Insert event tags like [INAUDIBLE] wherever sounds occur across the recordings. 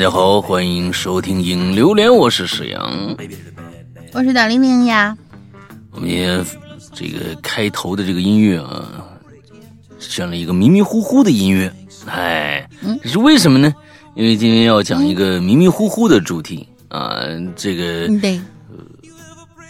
大家好，欢迎收听《影榴莲》，我是史阳，我是大玲玲呀。我们今天这个开头的这个音乐啊，选了一个迷迷糊糊的音乐，哎，这是为什么呢？因为今天要讲一个迷迷糊糊的主题啊，这个对，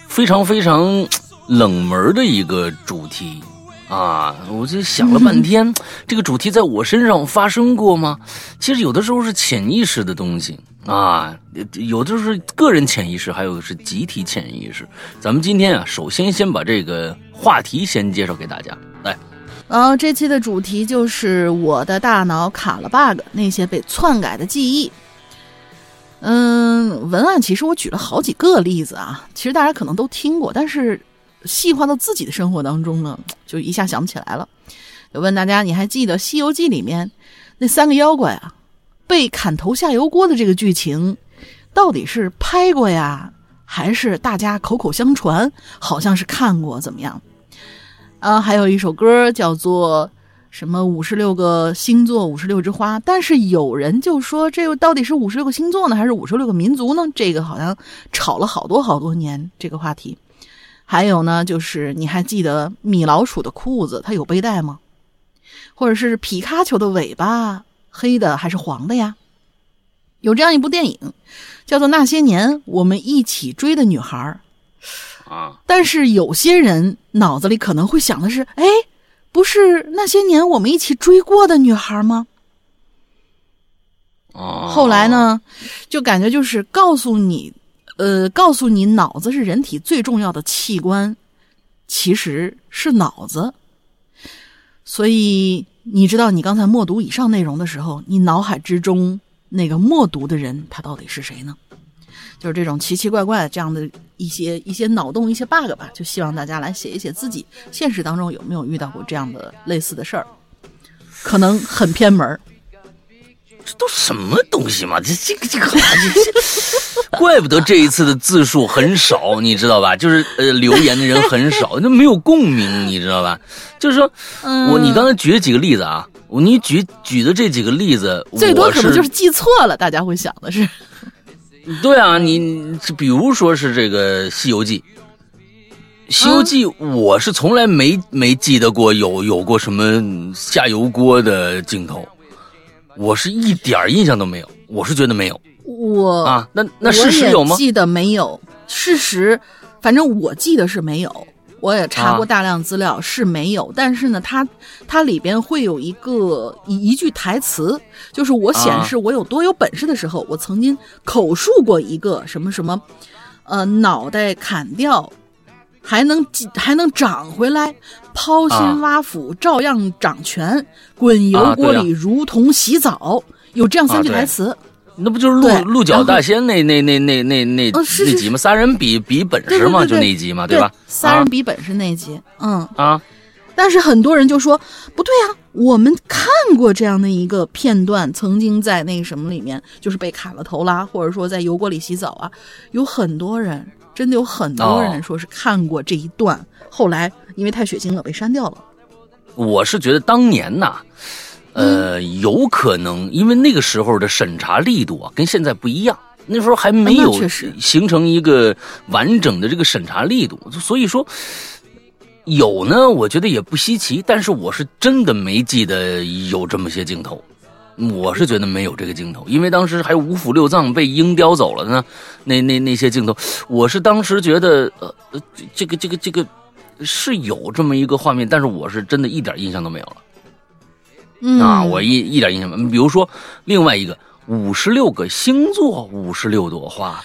非常非常冷门的一个主题。啊，我就想了半天，[LAUGHS] 这个主题在我身上发生过吗？其实有的时候是潜意识的东西啊，有的是个人潜意识，还有是集体潜意识。咱们今天啊，首先先把这个话题先介绍给大家。来，然后这期的主题就是我的大脑卡了 bug，那些被篡改的记忆。嗯，文案其实我举了好几个例子啊，其实大家可能都听过，但是。细化到自己的生活当中呢，[TSK] 就一下想不起来了。就问大家，你还记得《西游记》里面那三个妖怪啊，被砍头下油锅的这个剧情，到底是拍过呀，还是大家口口相传？好像是看过，怎么样？啊，还有一首歌叫做什么“五十六个星座，五十六枝花”，但是有人就说，这个到底是五十六个星座呢，还是五十六个民族呢？这个好像吵了好多好多年，这个话题。还有呢，就是你还记得米老鼠的裤子它有背带吗？或者是皮卡丘的尾巴黑的还是黄的呀？有这样一部电影，叫做《那些年我们一起追的女孩》啊。但是有些人脑子里可能会想的是：哎，不是那些年我们一起追过的女孩吗？后来呢，就感觉就是告诉你。呃，告诉你，脑子是人体最重要的器官，其实是脑子。所以，你知道你刚才默读以上内容的时候，你脑海之中那个默读的人，他到底是谁呢？就是这种奇奇怪怪的这样的一些一些脑洞、一些 bug 吧。就希望大家来写一写自己现实当中有没有遇到过这样的类似的事儿，可能很偏门儿。这都什么东西嘛？这这个这个，这怪不得这一次的字数很少，你知道吧？就是呃，留言的人很少，那没有共鸣，你知道吧？就是说，我你刚才举了几个例子啊？你举举的这几个例子，最多可能就是记错了，大家会想的是。[LAUGHS] 对啊，你比如说是这个《西游记》，《西游记》，我是从来没没记得过有有过什么下油锅的镜头。我是一点印象都没有，我是觉得没有。我啊，那那事实有吗？记得没有，事实，反正我记得是没有。我也查过大量资料，是没有。但是呢，它它里边会有一个一一句台词，就是我显示我有多有本事的时候，我曾经口述过一个什么什么，呃，脑袋砍掉。还能还能长回来，抛心挖腹照样掌权，滚油锅里如同洗澡，有这样三句台词。那不就是鹿鹿角大仙那那那那那那那集吗？仨人比比本事嘛，就那一集嘛，对吧？仨人比本事那集，嗯啊。但是很多人就说不对啊，我们看过这样的一个片段，曾经在那什么里面，就是被砍了头啦，或者说在油锅里洗澡啊，有很多人。真的有很多人说是看过这一段，后来因为太血腥了被删掉了。我是觉得当年呐，呃，有可能因为那个时候的审查力度啊跟现在不一样，那时候还没有形成一个完整的这个审查力度，所以说有呢，我觉得也不稀奇。但是我是真的没记得有这么些镜头。我是觉得没有这个镜头，因为当时还有五腑六脏被鹰叼走了呢。那那那些镜头，我是当时觉得，呃，这个这个这个是有这么一个画面，但是我是真的一点印象都没有了。啊，我一一点印象没有。比如说另外一个五十六个星座，五十六朵花，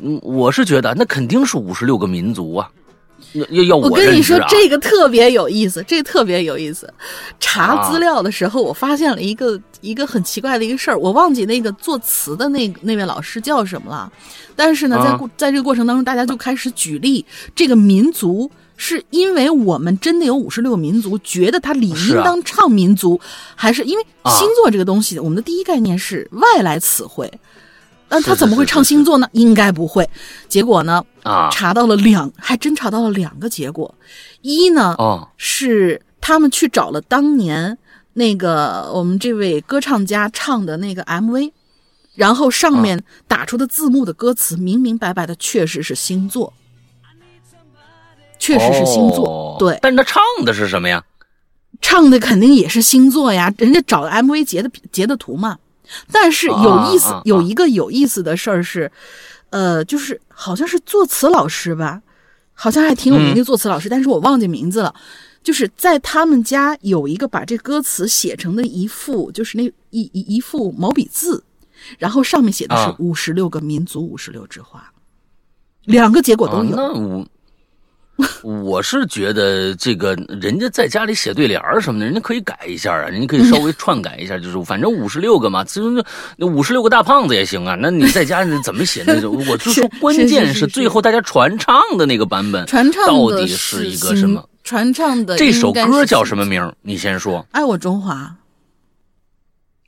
嗯，我是觉得那肯定是五十六个民族啊。要要要我跟你说，这个特别有意思，这个特别有意思。查资料的时候，我发现了一个一个很奇怪的一个事儿，我忘记那个作词的那那位老师叫什么了。但是呢，在在这个过程当中，大家就开始举例，这个民族是因为我们真的有五十六个民族，觉得他理应当唱民族，还是因为星座这个东西，我们的第一概念是外来词汇。那他怎么会唱星座呢？应该不会。结果呢？啊，查到了两，还真查到了两个结果。一呢，哦，是他们去找了当年那个我们这位歌唱家唱的那个 MV，然后上面打出的字幕的歌词明明白白的，确实是星座，确实是星座。对，但是他唱的是什么呀？唱的肯定也是星座呀，人家找 MV 截的截的图嘛。但是有意思，有一个有意思的事儿是，呃，就是好像是作词老师吧，好像还挺有名的作词老师，但是我忘记名字了。就是在他们家有一个把这歌词写成的一幅，就是那一一一幅毛笔字，然后上面写的是五十六个民族，五十六枝花，两个结果都有。[LAUGHS] 我是觉得这个人家在家里写对联儿什么的，人家可以改一下啊，人家可以稍微篡改一下，就是反正五十六个嘛，其实那那五十六个大胖子也行啊。那你在家里怎么写那种？[LAUGHS] 我就说关键是最后大家传唱的那个版本，传唱到底是一个什么？传唱的这首歌叫什么名？你先说。爱我中华，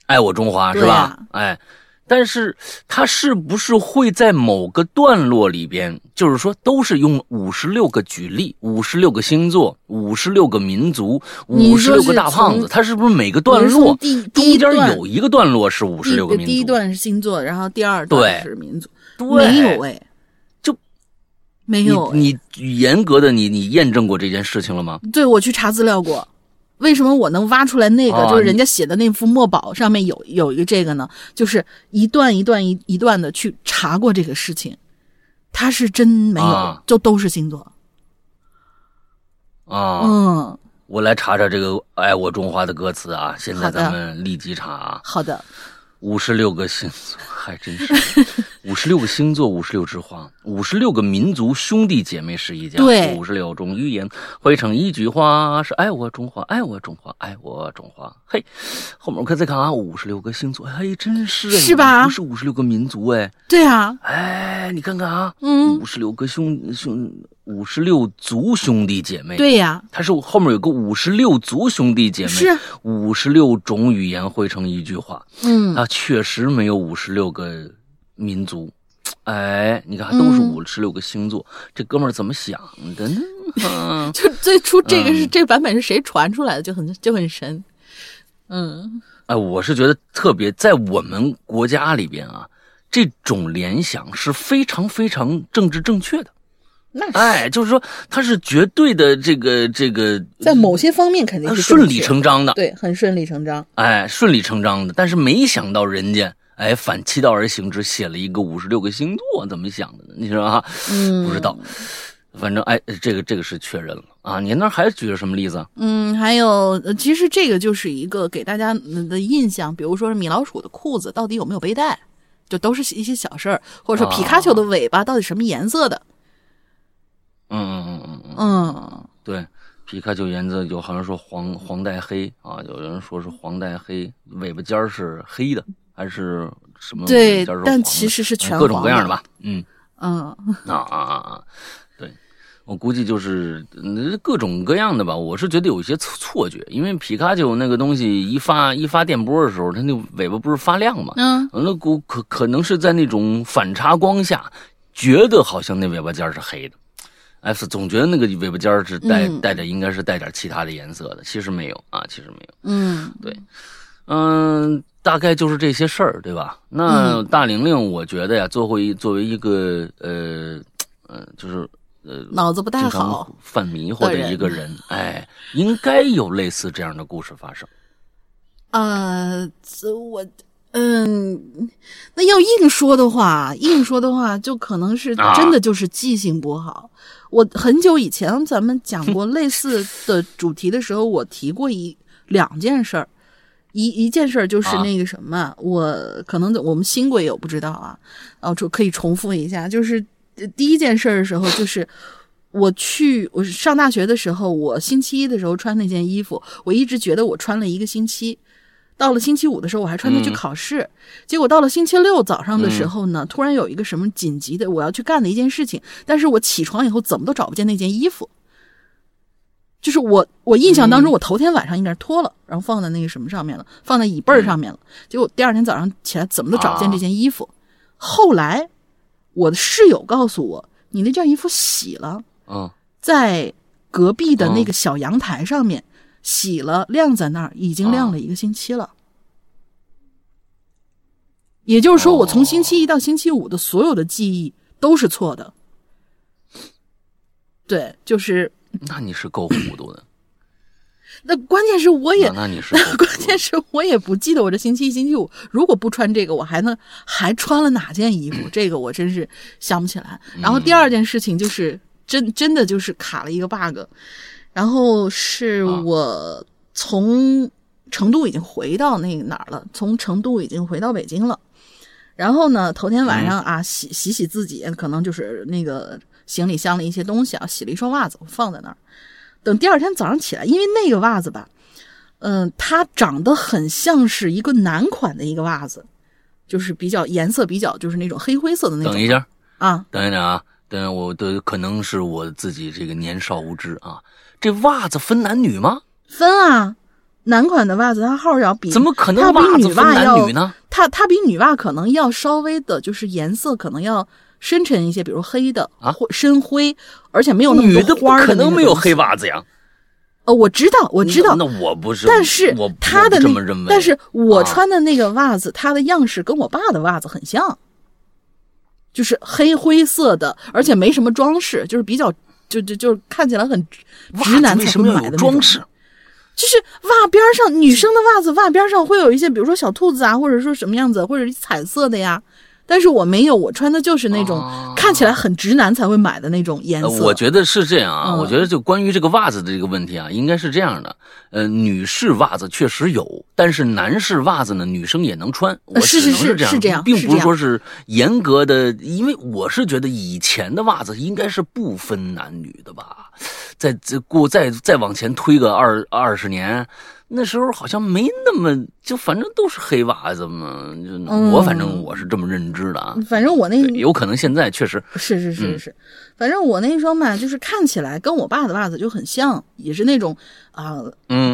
爱我中华是吧？哎。但是它是不是会在某个段落里边，就是说都是用五十六个举例，五十六个星座，五十六个民族，五十六个大胖子，它是不是每个段落中间有一个段落是五十六个民族？第一段是星座，然后第二段是民族，没有哎，就没有。你严格的你你验证过这件事情了吗？对，我去查资料过。为什么我能挖出来那个？就是人家写的那幅墨宝上面有有一个这个呢？就是一段一段一一段的去查过这个事情，他是真没有，就都是星座。啊，嗯，我来查查这个《爱我中华》的歌词啊！现在咱们立即查啊！好的。五十六个星座还真是，五十六个星座，五十六枝花，五十六个民族，兄弟姐妹是一家。对，五十六种语言汇成一句话，是爱我中华，爱我中华，爱我中华。嘿，后面我可再看啊，五十六个星座，嘿，真是是吧？不是五十六个民族哎。对啊。哎，你看看啊，嗯，五十六个兄兄。五十六族兄弟姐妹，对呀，他是后面有个五十六族兄弟姐妹，是五十六种语言汇成一句话，嗯，啊，确实没有五十六个民族，哎，你看都是五十六个星座，这哥们儿怎么想的呢？[LAUGHS] 就最初这个是这个版本是谁传出来的，就很就很神，嗯，哎，我是觉得特别在我们国家里边啊，这种联想是非常非常政治正确的。那哎，就是说，它是绝对的这个这个，在某些方面肯定是顺理成章的，对，很顺理成章。哎，顺理成章的，但是没想到人家哎反其道而行之，写了一个五十六个星座，怎么想的呢？你说啊？嗯，不知道，反正哎，这个这个是确认了啊。你那还举了什么例子？嗯，还有，其实这个就是一个给大家的印象，比如说米老鼠的裤子到底有没有背带，就都是一些小事儿，或者说皮卡丘的尾巴到底什么颜色的。嗯嗯嗯嗯嗯嗯，对，皮卡丘颜色有好像说黄黄带黑啊，有人说是黄带黑，尾巴尖是黑的，还是什么？对，但其实是全各种各样的吧。嗯嗯啊啊啊啊！对，我估计就是各种各样的吧。我是觉得有一些错错觉，因为皮卡丘那个东西一发一发电波的时候，它那尾巴不是发亮嘛？嗯，那估可可能是在那种反差光下，觉得好像那尾巴尖是黑的。F 总觉得那个尾巴尖是带带着，应该是带点其他的颜色的，其实没有啊，其实没有。嗯，对，嗯，大概就是这些事儿，对吧？那大玲玲，我觉得呀，作为作为一个呃呃，就是呃脑子不太好、犯迷糊的一个人，哎，应该有类似这样的故事发生。呃，我。嗯，那要硬说的话，硬说的话，就可能是真的就是记性不好。我很久以前咱们讲过类似的主题的时候，我提过一两件事儿，一一件事儿就是那个什么，我可能我们新贵友不知道啊，哦，就可以重复一下，就是第一件事儿的时候，就是我去我上大学的时候，我星期一的时候穿那件衣服，我一直觉得我穿了一个星期。到了星期五的时候，我还穿它去考试。结果到了星期六早上的时候呢，突然有一个什么紧急的我要去干的一件事情，但是我起床以后怎么都找不见那件衣服。就是我我印象当中，我头天晚上应该是脱了，然后放在那个什么上面了，放在椅背上面了。结果第二天早上起来怎么都找不见这件衣服。后来我的室友告诉我，你那件衣服洗了，在隔壁的那个小阳台上面。洗了晾在那儿，已经晾了一个星期了。也就是说，我从星期一到星期五的所有的记忆都是错的。对，就是。那你是够糊涂的。那关键是我也，那你是 [LAUGHS] 关键是我也不记得我这星期一、星期五如果不穿这个，我还能还穿了哪件衣服？[CLEARS THROAT] 这个我真是想不起来。然后第二件事情就是真真的就是卡了一个 bug，然后是我从成都已经回到那个哪儿了，从成都已经回到北京了。然后呢，头天晚上啊，洗洗洗自己，可能就是那个行李箱的一些东西啊，洗了一双袜子，我放在那儿。等第二天早上起来，因为那个袜子吧，嗯，它长得很像是一个男款的一个袜子，就是比较颜色比较就是那种黑灰色的那种。等一下啊，等一下啊，等我的可能是我自己这个年少无知啊，这袜子分男女吗？分啊。男款的袜子，它号要比怎么可能袜子分男女呢？它它比女袜可能要稍微的，就是颜色可能要深沉一些，比如黑的啊，深灰，而且没有那么多花的。可能没有黑袜子呀。呃，我知道，我知道。那我不是，但是他的那，但是我穿的那个袜子，它的样式跟我爸的袜子很像，就是黑灰色的，而且没什么装饰，就是比较就就就看起来很直男才会买的装饰。就是袜边上，女生的袜子袜边上会有一些，比如说小兔子啊，或者说什么样子，或者是彩色的呀。但是我没有，我穿的就是那种看起来很直男才会买的那种颜色。我觉得是这样啊，我觉得就关于这个袜子的这个问题啊，应该是这样的。呃，女士袜子确实有，但是男士袜子呢，女生也能穿。是是是是这样，并不是说是严格的，因为我是觉得以前的袜子应该是不分男女的吧。再再过再再往前推个二二十年。那时候好像没那么，就反正都是黑袜子嘛。就我反正我是这么认知的啊。反正我那有可能现在确实是是是是，反正我那双吧，就是看起来跟我爸的袜子就很像，也是那种啊，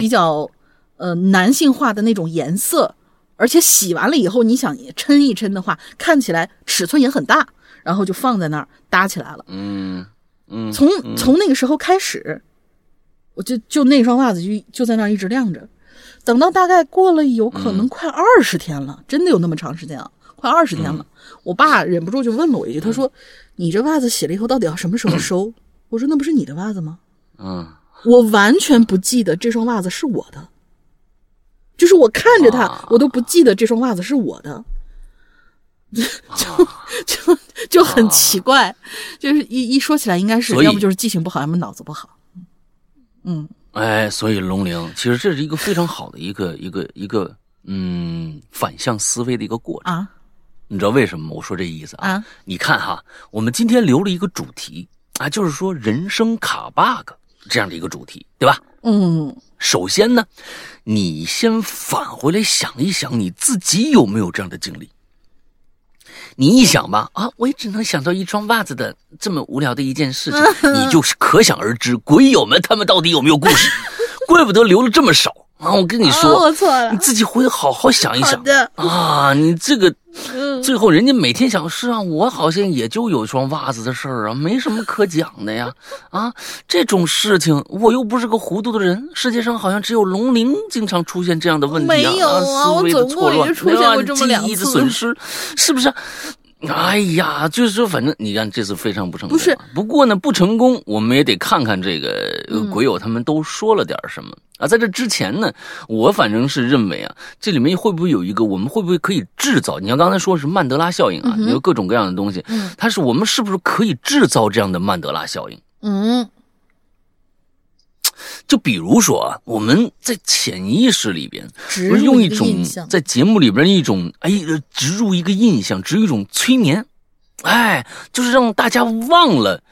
比较呃男性化的那种颜色，而且洗完了以后，你想抻一抻的话，看起来尺寸也很大，然后就放在那儿搭起来了。嗯嗯，从从那个时候开始。我就就那双袜子就就在那儿一直晾着，等到大概过了有可能快二十天了，真的有那么长时间啊，快二十天了。我爸忍不住就问了我一句，他说：“你这袜子洗了以后到底要什么时候收？” [COUGHS] 我说：“那不是你的袜子吗？”嗯，我完全不记得这双袜子是我的，就是我看着它，我都不记得这双袜子是我的，[LAUGHS] 就就就很奇怪，就是一一说起来，应该是要不就是记性不好，要么脑子不好。嗯，哎，所以龙玲，其实这是一个非常好的一个一个一个嗯反向思维的一个过程啊。你知道为什么我说这意思啊？你看哈，我们今天留了一个主题啊，就是说人生卡 bug 这样的一个主题，对吧？嗯。首先呢，你先返回来想一想，你自己有没有这样的经历？你一想吧，啊，我也只能想到一双袜子的这么无聊的一件事情，你就是可想而知，鬼友们他们到底有没有故事？[LAUGHS] 怪不得留了这么少啊！我跟你说，我错了，你自己回去好好想一想啊！你这个。最后，人家每天想是啊，我好像也就有双袜子的事儿啊，没什么可讲的呀。[LAUGHS] 啊，这种事情我又不是个糊涂的人。世界上好像只有龙鳞经常出现这样的问题啊，没有啊，思维的错乱，出现过这么两次，记忆的损失，是不是？哎呀，就是说，反正你看这次非常不成功。不是，不过呢，不成功，我们也得看看这个鬼友他们都说了点什么啊。在这之前呢，我反正是认为啊，这里面会不会有一个，我们会不会可以制造？你像刚才说是曼德拉效应啊，有各种各样的东西，它是我们是不是可以制造这样的曼德拉效应？嗯。就比如说啊，我们在潜意识里边，植入用一种在节目里边一种哎，植入一个印象，植入一种催眠，哎，就是让大家忘了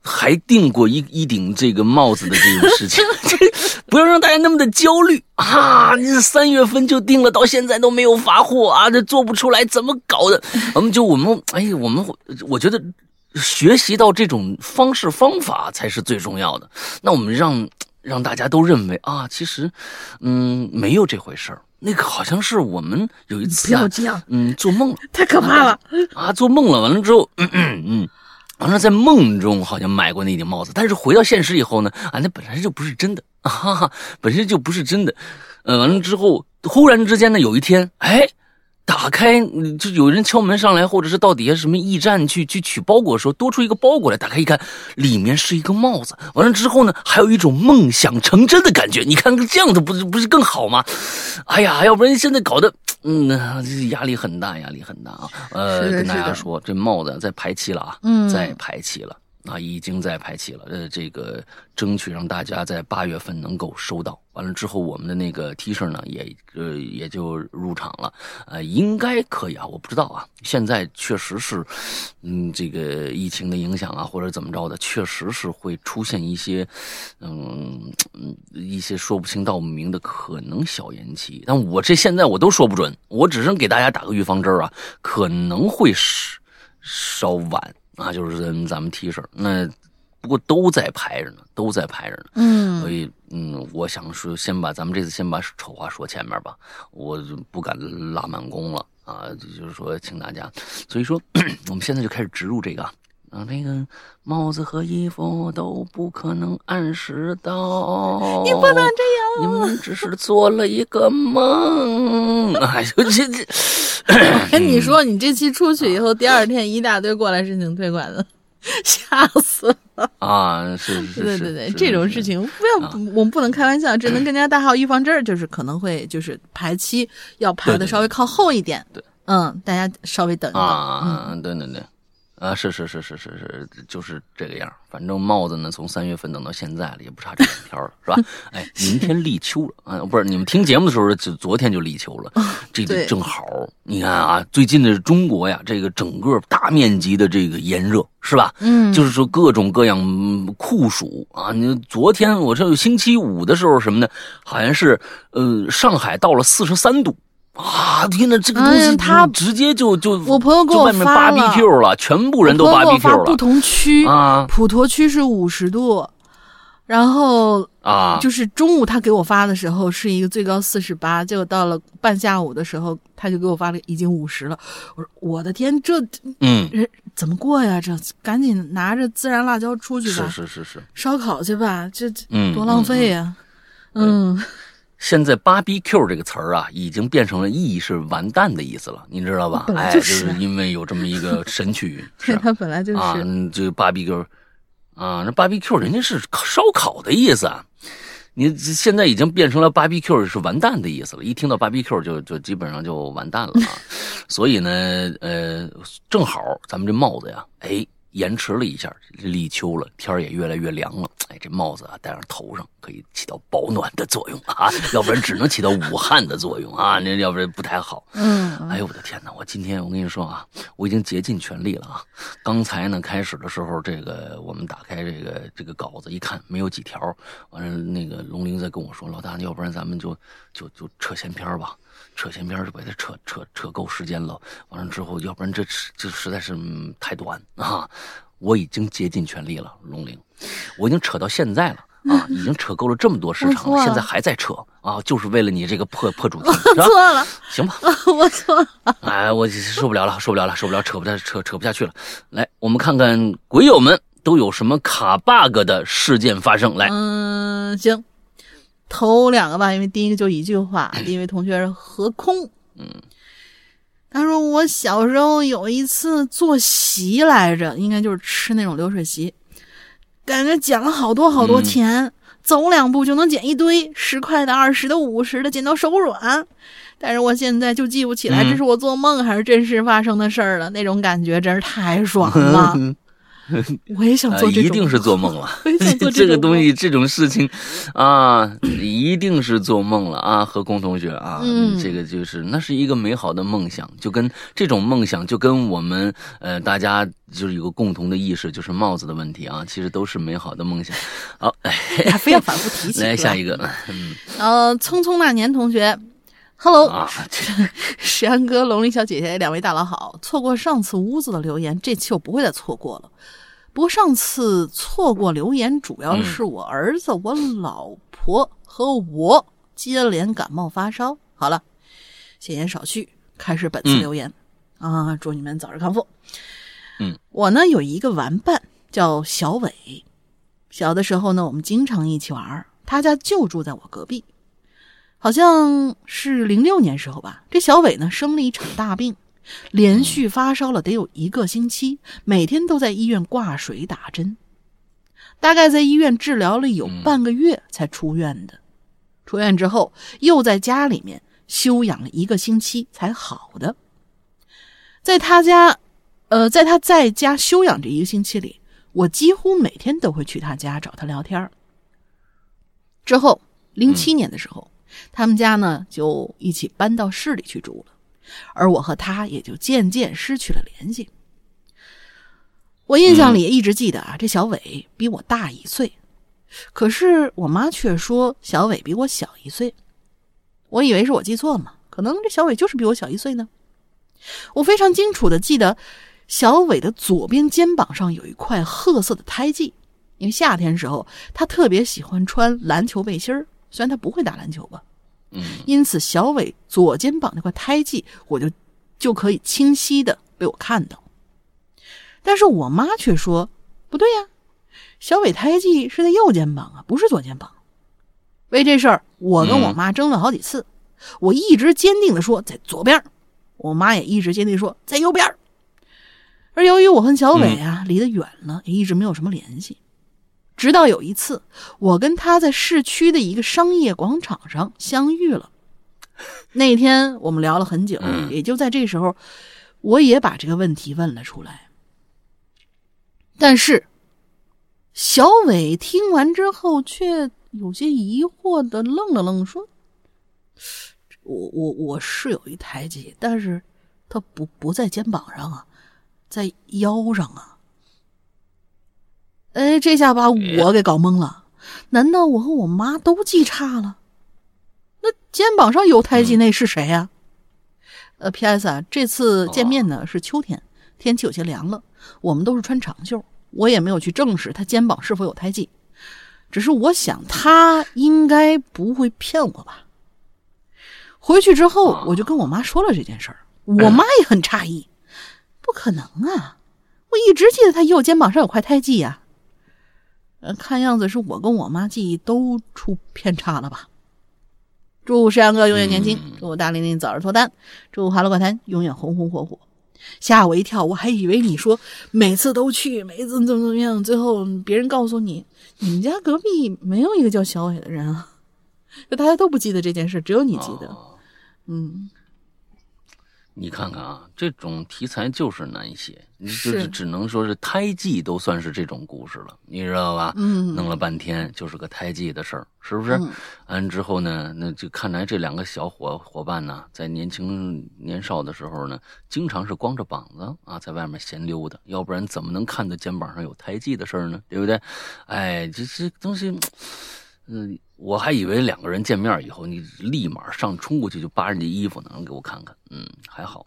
还定过一一顶这个帽子的这种事情 [LAUGHS] [LAUGHS] 不要让大家那么的焦虑啊！你三月份就定了，到现在都没有发货啊，这做不出来，怎么搞的？[LAUGHS] 我们就我们哎，我们我觉得学习到这种方式方法才是最重要的。那我们让。让大家都认为啊，其实，嗯，没有这回事儿。那个好像是我们有一次啊，嗯，做梦了，太可怕了啊！做梦了，完了之后，嗯嗯，完了在梦中好像买过那顶帽子，但是回到现实以后呢，啊，那本来就不是真的啊，本身就不是真的。呃，完了之后，忽然之间呢，有一天，哎，打开就有人敲门上来，或者是到底下什么驿站去去取包裹的时候，多出一个包裹来，打开一看，里面是一个帽子。完了之后呢，还有一种梦想成真的感觉。你看这样子不是不是更好吗？哎呀，要不然现在搞得嗯压力很大，压力很大啊。呃，跟大家说，这帽子在排期了啊，嗯在排期了。啊，已经在排期了。呃，这个争取让大家在八月份能够收到。完了之后，我们的那个 T 恤呢，也呃也就入场了。呃，应该可以啊，我不知道啊。现在确实是，嗯，这个疫情的影响啊，或者怎么着的，确实是会出现一些，嗯嗯，一些说不清道不明的可能小延期。但我这现在我都说不准，我只是给大家打个预防针啊，可能会是稍晚。啊，就是咱咱们 T 恤，那不过都在排着呢，都在排着呢。嗯，所以嗯，我想说，先把咱们这次先把丑话说前面吧，我就不敢拉满弓了啊。就是说，请大家，所以说 [CLEARS THROAT] 我们现在就开始植入这个啊，那个帽子和衣服都不可能按时到，你不能这样，你们只是做了一个梦。[LAUGHS] 哎呦，这这。[LAUGHS] 跟你说，你这期出去以后，第二天一大堆过来申请退款的，吓死了。啊！是是是，对对对，这种事。情不要，我们不能开玩笑，只能跟大家打好预防针，就是可能会就是排期要排的稍微靠后一点，对，嗯，大家稍微等一等啊，对对对。啊，是是是是是是，就是这个样反正帽子呢，从三月份等到现在了，也不差这两天了，是吧？[LAUGHS] 哎，明天立秋了啊，不是你们听节目的时候，就昨天就立秋了，这个正好。你看啊，最近的中国呀，这个整个大面积的这个炎热，是吧？嗯，就是说各种各样酷暑啊。你昨天我这星期五的时候什么呢？好像是呃，上海到了四十三度。啊！天哪，这个东西他直接就就我朋友给我发了 BBQ 了，全部人都 BBQ 了。不同区啊，普陀区是五十度，然后啊，就是中午他给我发的时候是一个最高四十八，结果到了半下午的时候他就给我发了已经五十了。我说我的天，这嗯，怎么过呀？这赶紧拿着孜然辣椒出去吧，是是是是，烧烤去吧，这嗯多浪费呀，嗯。现在 “barbecue” 这个词儿啊，已经变成了意义是完蛋的意思了，你知道吧？哎，就是因为有这么一个神曲，[LAUGHS] 是它本来就是啊，这个 “barbecue” 啊，那 “barbecue” 人家是烧烤的意思啊，你现在已经变成了 “barbecue” 是完蛋的意思了，一听到 “barbecue” 就就基本上就完蛋了啊，[LAUGHS] 所以呢，呃，正好咱们这帽子呀，哎。延迟了一下，立秋了，天也越来越凉了。哎，这帽子啊戴上头上可以起到保暖的作用啊，要不然只能起到捂汗的作用啊，那要不然不太好。嗯，哎呦我的天哪！我今天我跟你说啊，我已经竭尽全力了啊。刚才呢开始的时候，这个我们打开这个这个稿子一看没有几条，完了那个龙玲在跟我说，老大，要不然咱们就就就扯闲篇吧。扯闲篇就把它扯扯扯够时间了，完了之后，要不然这这实在是太短啊！我已经竭尽全力了，龙玲，我已经扯到现在了啊，已经扯够了这么多时长了，现在还在扯啊，就是为了你这个破破主题，错了，行吧，[LAUGHS] 我错了，哎，我受不了了，受不了了，受不了，扯不下扯扯不下去了，来，我们看看鬼友们都有什么卡 bug 的事件发生，来，嗯，行。头两个吧，因为第一个就一句话。第一位同学是何空，嗯，他说我小时候有一次做席来着，应该就是吃那种流水席，感觉捡了好多好多钱，走两步就能捡一堆十块的、二十的、五十的，捡到手软。但是我现在就记不起来这是我做梦还是真实发生的事儿了，那种感觉真是太爽了。[LAUGHS] [LAUGHS] 我也想做这种，一定是做梦了。[LAUGHS] [LAUGHS] 这个东西，这种事情，啊，一定是做梦了啊！何工同学啊，这个就是那是一个美好的梦想，就跟这种梦想，就跟我们呃大家就是有个共同的意识，就是帽子的问题啊，其实都是美好的梦想。好，还非要反复提起。来下一个，呃，匆匆那年同学，Hello，石安哥、龙鳞小姐姐，两位大佬好。错过上次屋子的留言，这期我不会再错过了。不过上次错过留言，主要是我儿子、我老婆和我接连感冒发烧。好了，闲言少叙，开始本次留言啊！祝你们早日康复。嗯，我呢有一个玩伴叫小伟，小的时候呢我们经常一起玩，他家就住在我隔壁。好像是零六年时候吧，这小伟呢生了一场大病，连续发烧了得有一个星期，每天都在医院挂水打针，大概在医院治疗了有半个月才出院的。出院之后又在家里面休养了一个星期才好的。在他家，呃，在他在家休养这一个星期里，我几乎每天都会去他家找他聊天之后，零七年的时候。他们家呢，就一起搬到市里去住了，而我和他也就渐渐失去了联系。我印象里一直记得啊，这小伟比我大一岁，可是我妈却说小伟比我小一岁。我以为是我记错了嘛，可能这小伟就是比我小一岁呢。我非常清楚的记得，小伟的左边肩膀上有一块褐色的胎记，因为夏天时候他特别喜欢穿篮球背心儿。虽然他不会打篮球吧，嗯，因此小伟左肩膀那块胎记，我就就可以清晰的被我看到。但是我妈却说不对呀，小伟胎记是在右肩膀啊，不是左肩膀。为这事儿，我跟我妈争了好几次，我一直坚定的说在左边，我妈也一直坚定说在右边。而由于我和小伟啊离得远了，也一直没有什么联系。直到有一次，我跟他在市区的一个商业广场上相遇了。那天我们聊了很久，也就在这时候，我也把这个问题问了出来。但是，小伟听完之后却有些疑惑的愣了愣，说：“我我我是有一台阶，但是他不不在肩膀上啊，在腰上啊。”哎，这下把我给搞懵了。难道我和我妈都记差了？那肩膀上有胎记那是谁呀？呃，P.S. 啊，这次见面呢是秋天，天气有些凉了，我们都是穿长袖，我也没有去证实他肩膀是否有胎记。只是我想他应该不会骗我吧。回去之后，我就跟我妈说了这件事儿，我妈也很诧异，不可能啊！我一直记得他右肩膀上有块胎记呀。呃，看样子是我跟我妈记忆都出偏差了吧？祝山羊哥永远年轻，祝大玲玲早日脱单，祝哈喽怪谈永远红红火火。吓我一跳，我还以为你说每次都去，每次怎么怎么样，最后别人告诉你，你们家隔壁没有一个叫小伟的人啊，就大家都不记得这件事，只有你记得。嗯。你看看啊，这种题材就是难写，你就是只能说是胎记都算是这种故事了，你知道吧？嗯，弄了半天就是个胎记的事儿，是不是？完之后呢，那就看来这两个小伙伙伴呢，在年轻年少的时候呢，经常是光着膀子啊，在外面闲溜达，要不然怎么能看到肩膀上有胎记的事儿呢？对不对？哎，这这东西，嗯。我还以为两个人见面以后，你立马上冲过去就扒人家衣服呢，给我看看。嗯，还好，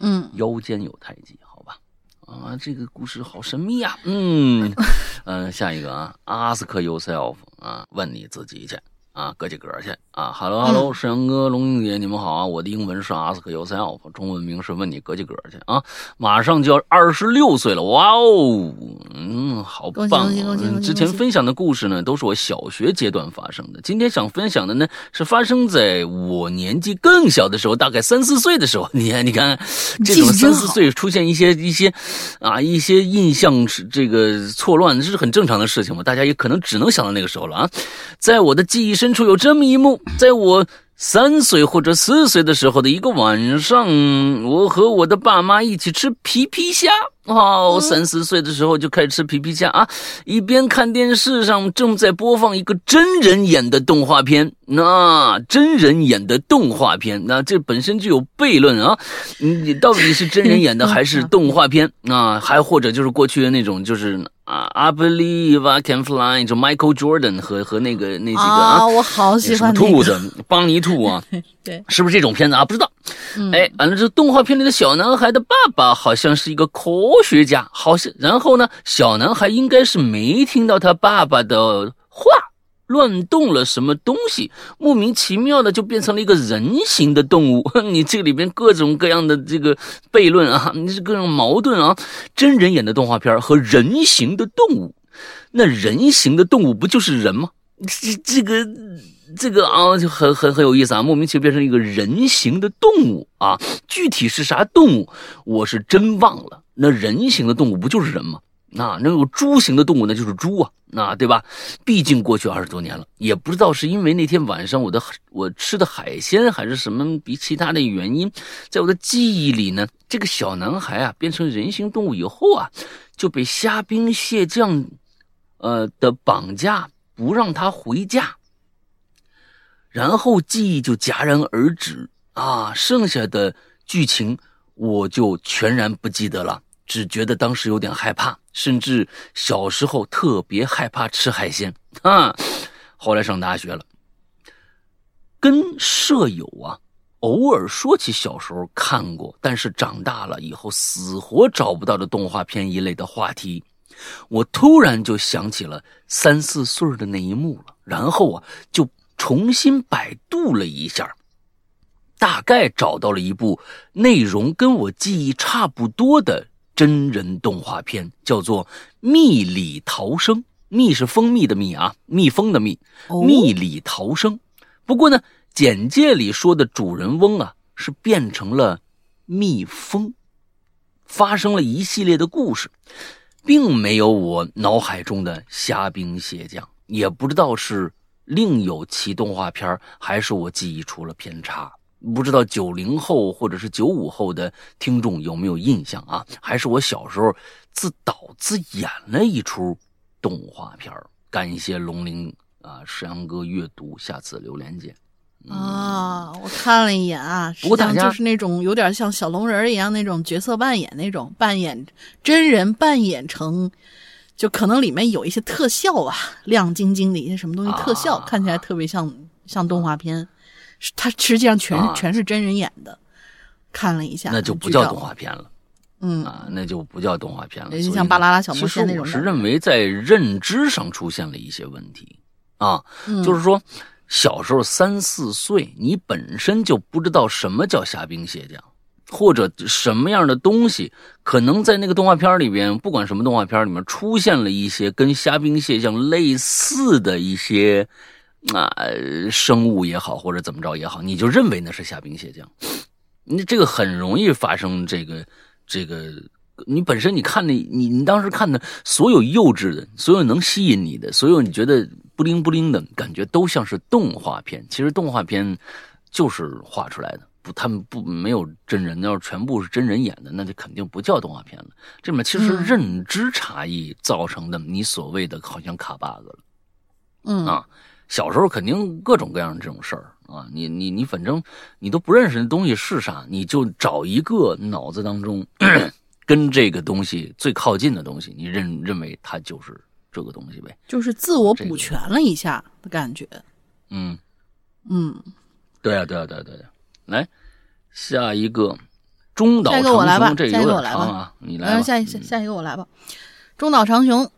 嗯，腰间有胎记，好吧。啊，这个故事好神秘呀。嗯 [LAUGHS] 嗯，下一个啊，Ask yourself 啊，问你自己去。啊，哥几个去啊！Hello Hello，沈阳哥、龙英姐，你们好啊！我的英文是 Ask yourself，中文名是问你哥几个去啊！马上就要二十六岁了，哇哦，嗯，好棒！之前分享的故事呢，都是我小学阶段发生的。今天想分享的呢，是发生在我年纪更小的时候，大概三四岁的时候。你看，你看，这种三四岁出现一些一些啊一些印象是这个错乱，这是很正常的事情嘛。大家也可能只能想到那个时候了啊，在我的记忆深。处有这么一幕，在我三岁或者四岁的时候的一个晚上，我和我的爸妈一起吃皮皮虾。哦，三四岁的时候就开始吃皮皮虾啊！一边看电视上正在播放一个真人演的动画片，那真人演的动画片，那这本身就有悖论啊！你到底是真人演的还是 [LAUGHS] 动画片啊？还或者就是过去的那种，就是啊，I believe I can fly，就 Michael Jordan 和和那个那几个啊，我好喜欢兔子，邦尼兔啊，[LAUGHS] 对，是不是这种片子啊？不知道。哎，完了，这动画片里的小男孩的爸爸好像是一个科学家，好像，然后呢，小男孩应该是没听到他爸爸的话，乱动了什么东西，莫名其妙的就变成了一个人形的动物。[LAUGHS] 你这里边各种各样的这个悖论啊，你是各种矛盾啊。真人演的动画片和人形的动物，那人形的动物不就是人吗？这这个这个啊，就很很很有意思啊，莫名其妙变成一个人形的动物啊，具体是啥动物，我是真忘了。那人形的动物不就是人吗？那那有猪形的动物那就是猪啊，那对吧？[LAUGHS] 毕竟过去二十多年了，也不知道是因为那天晚上我的我吃的海鲜，还是什么比其他的原因，在我的记忆里呢，这个小男孩啊变成人形动物以后啊，就被虾兵蟹将，呃的绑架，不让他回家，然后记忆就戛然而止啊，剩下的剧情我就全然不记得了。只觉得当时有点害怕，甚至小时候特别害怕吃海鲜啊。后来上大学了，跟舍友啊偶尔说起小时候看过，但是长大了以后死活找不到的动画片一类的话题，我突然就想起了三四岁的那一幕了。然后啊，就重新百度了一下，大概找到了一部内容跟我记忆差不多的。真人动画片叫做《蜜里逃生》，蜜是蜂蜜的蜜啊，蜜蜂的蜜。蜜里逃生。不过呢，简介里说的主人翁啊是变成了蜜蜂，发生了一系列的故事，并没有我脑海中的虾兵蟹将，也不知道是另有其动画片，还是我记忆出了偏差。不知道九零后或者是九五后的听众有没有印象啊？还是我小时候自导自演了一出动画片感谢龙鳞啊，石阳哥阅读，下次留连见。啊，我看了一眼啊，不过大家就是那种有点像小龙人一样那种角色扮演，那种扮演真人扮演成，就可能里面有一些特效啊，亮晶晶的一些什么东西特效，看起来特别像像动画片。它实际上全全是真人演的，看了一下，那就不叫动画片了。嗯啊，那就不叫动画片了。就像《巴啦啦小魔仙》那种。我是认为在认知上出现了一些问题啊，就是说小时候三四岁，你本身就不知道什么叫虾兵蟹将，或者什么样的东西可能在那个动画片里边，不管什么动画片里面出现了一些跟虾兵蟹将类似的一些。啊，生物也好，或者怎么着也好，你就认为那是虾兵蟹将，你这个很容易发生这个这个。你本身你看的，你你当时看的所有幼稚的，所有能吸引你的，所有你觉得不灵不灵的感觉，都像是动画片。其实动画片就是画出来的，不，他们不没有真人。要是全部是真人演的，那就肯定不叫动画片了。这里面其实认知差异造成的，你所谓的好像卡 bug 了，嗯啊。小时候肯定各种各样的这种事儿啊，你你你反正你都不认识那东西是啥，你就找一个脑子当中 [CLEARS THROAT] 跟这个东西最靠近的东西，你认认为它就是这个东西呗，就是自我补全了一下的感觉。嗯嗯，对啊对啊对啊对啊，来下一个中岛长雄，这有点长啊，你来吧。下一下下一个我来吧，中岛长雄，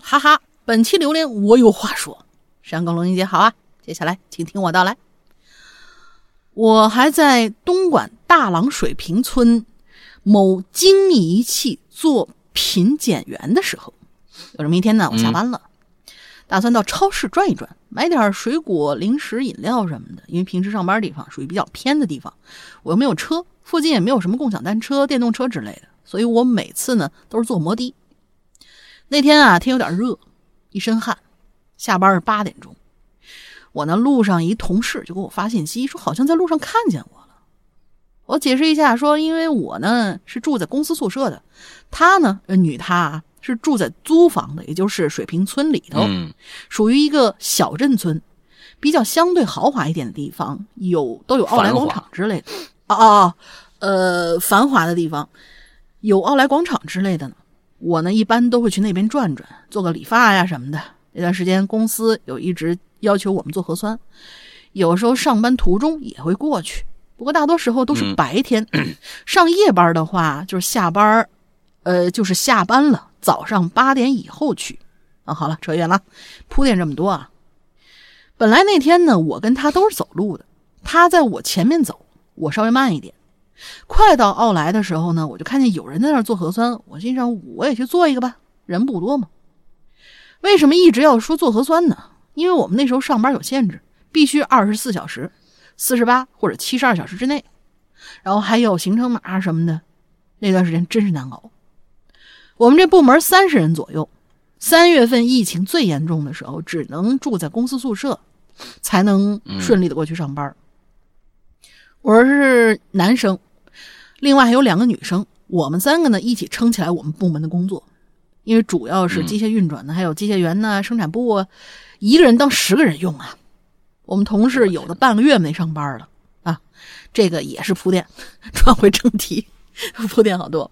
哈哈，本期榴莲我有话说。山高龙英姐好啊，接下来请听我道来。我还在东莞大朗水平村某精密仪器做品检员的时候，有这么一天呢，我下班了，打算到超市转一转，买点水果、零食、饮料什么的。因为平时上班地方属于比较偏的地方，我又没有车，附近也没有什么共享单车、电动车之类的，所以我每次呢都是坐摩的。那天啊，天有点热，一身汗。下班是八点钟，我呢路上一同事就给我发信息说，好像在路上看见我了。我解释一下说，因为我呢是住在公司宿舍的，她呢女她啊是住在租房的，也就是水平村里头，属于一个小镇村，比较相对豪华一点的地方，有都有奥莱广场之类的。啊啊，呃，繁华的地方有奥莱广场之类的呢。我呢一般都会去那边转转，做个理发呀什么的。那段时间，公司有一直要求我们做核酸，有时候上班途中也会过去。不过大多时候都是白天，[COUGHS] 上夜班的话就是下班，呃，就是下班了，早上八点以后去。啊，好了，扯远了，铺垫这么多啊。本来那天呢，我跟他都是走路的，他在我前面走，我稍微慢一点。快到奥莱的时候呢，我就看见有人在那儿做核酸，我心想我也去做一个吧，人不多嘛。为什么一直要说做核酸呢？因为我们那时候上班有限制，必须二十四小时、四十八或者七十二小时之内，然后还有行程码什么的，那段时间真是难熬。我们这部门三十人左右，三月份疫情最严重的时候，只能住在公司宿舍，才能顺利的过去上班。我是男生，另外还有两个女生，我们三个呢一起撑起来我们部门的工作，因为主要是机械运转的，还有机械员呢、生产部啊，一个人当十个人用啊。我们同事有的半个月没上班了啊，这个也是铺垫。[LAUGHS] 转回正题，铺垫好多。